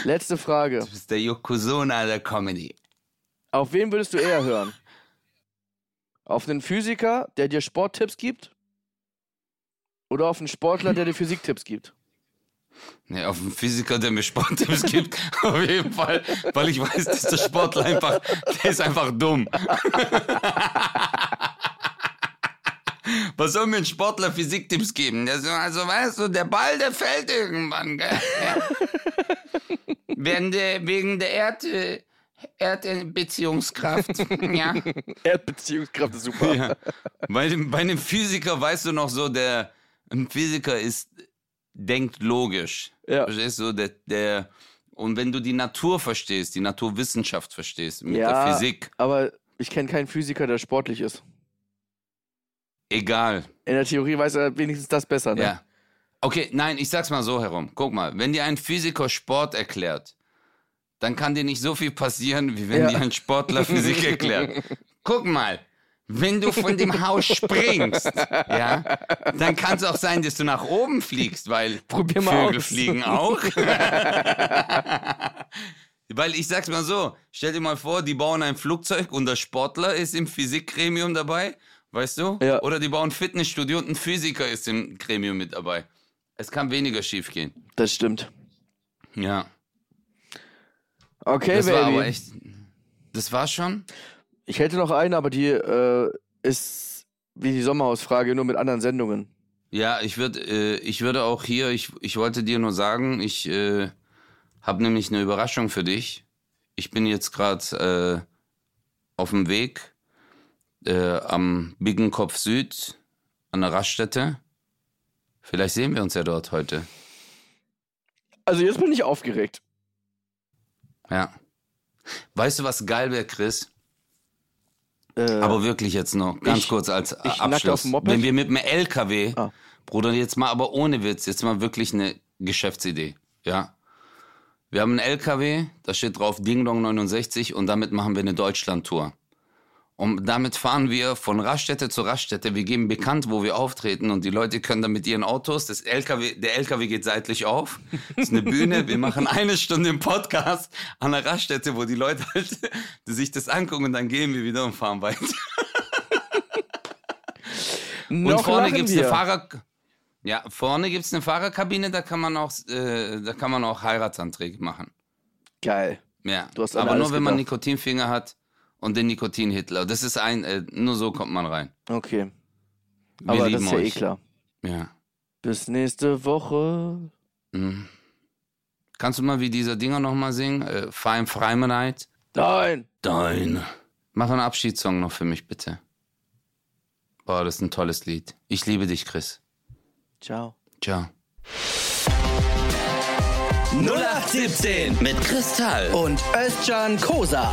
Letzte Frage. Du bist der Yokozuna der Comedy. Auf wen würdest du eher hören? Auf einen Physiker, der dir Sporttipps gibt? Oder auf einen Sportler, der dir Physiktipps gibt? Nee, auf einen Physiker, der mir Sporttipps gibt, auf jeden Fall, weil ich weiß, dass der Sportler einfach, der ist einfach dumm. Was soll mir ein Sportler Physiktipps geben? So, also weißt du, der Ball, der fällt irgendwann, gell? Wegen der, wegen der Erd, Erdbeziehungskraft, ja. Erdbeziehungskraft ist super. ja. Bei, dem, bei einem Physiker weißt du noch so, der, ein Physiker ist, denkt logisch. Ja. Verstehst du? Der, der, Und wenn du die Natur verstehst, die Naturwissenschaft verstehst, mit Ja. der Physik, Aber ich kenne keinen Physiker, der sportlich ist. Egal. In der Theorie weiß er wenigstens das besser, ne? Ja. Okay, nein, ich sag's mal so herum. Guck mal, wenn dir ein Physiker Sport erklärt, dann kann dir nicht so viel passieren, wie wenn Ja. dir ein Sportler Physik erklärt. Guck mal, wenn du von dem Haus springst, ja, dann kann es auch sein, dass du nach oben fliegst, weil Probier mal Vögel aus. fliegen auch. weil ich sag's mal so, stell dir mal vor, die bauen ein Flugzeug und der Sportler ist im Physikgremium dabei, weißt du? Ja. Oder die bauen Fitnessstudio und ein Physiker ist im Gremium mit dabei. Es kann weniger schief gehen. Das stimmt. Ja. Okay, Das Baby. war aber echt. Das war schon? Ich hätte noch eine, aber die äh, ist wie die Sommerhausfrage, nur mit anderen Sendungen. Ja, ich würde, äh, ich würde auch hier, ich, ich wollte dir nur sagen, ich äh, habe nämlich eine Überraschung für dich. Ich bin jetzt gerade äh, auf dem Weg äh, am Biggenkopf Süd an der Raststätte. Vielleicht sehen wir uns ja dort heute. Also jetzt bin ich aufgeregt. Ja. Weißt du, was geil wäre, Chris? Äh, Aber wirklich jetzt noch, ganz Ich- kurz als Abschluss. Wenn wir mit dem LKW, Ah. Bruder, jetzt mal, aber ohne Witz, jetzt mal wirklich eine Geschäftsidee, ja. Wir haben einen LKW, da steht drauf Ding Dong 69 und damit machen wir eine Deutschland-Tour. Und damit fahren wir von Raststätte zu Raststätte. Wir geben bekannt, wo wir auftreten und die Leute können dann mit ihren Autos, das LKW, der LKW geht seitlich auf. Das ist eine Bühne. Wir machen eine Stunde im Podcast an der Raststätte, wo die Leute halt sich das angucken und dann gehen wir wieder und fahren weiter. Und noch vorne gibt's wir. eine Fahrer. Ja, vorne gibt's eine Fahrerkabine, da kann man auch, äh, da kann man auch Heiratsanträge machen. Geil. Ja. Aber nur wenn man gedacht. Nikotinfinger hat und den Nikotin-Hitler. Das ist ein, äh, nur so kommt man rein. Okay. Wir Aber das ist ja euch. eh klar. Ja. Bis nächste Woche. Mhm. Kannst du mal wie dieser Dinger nochmal singen? Äh, Fein Freimenheit. Nein. Dein. Mach einen Abschiedssong noch für mich, bitte. Boah, das ist ein tolles Lied. Ich liebe dich, Chris. Ciao. Ciao. 0817 Mit Kristall. und Özcan Kosa.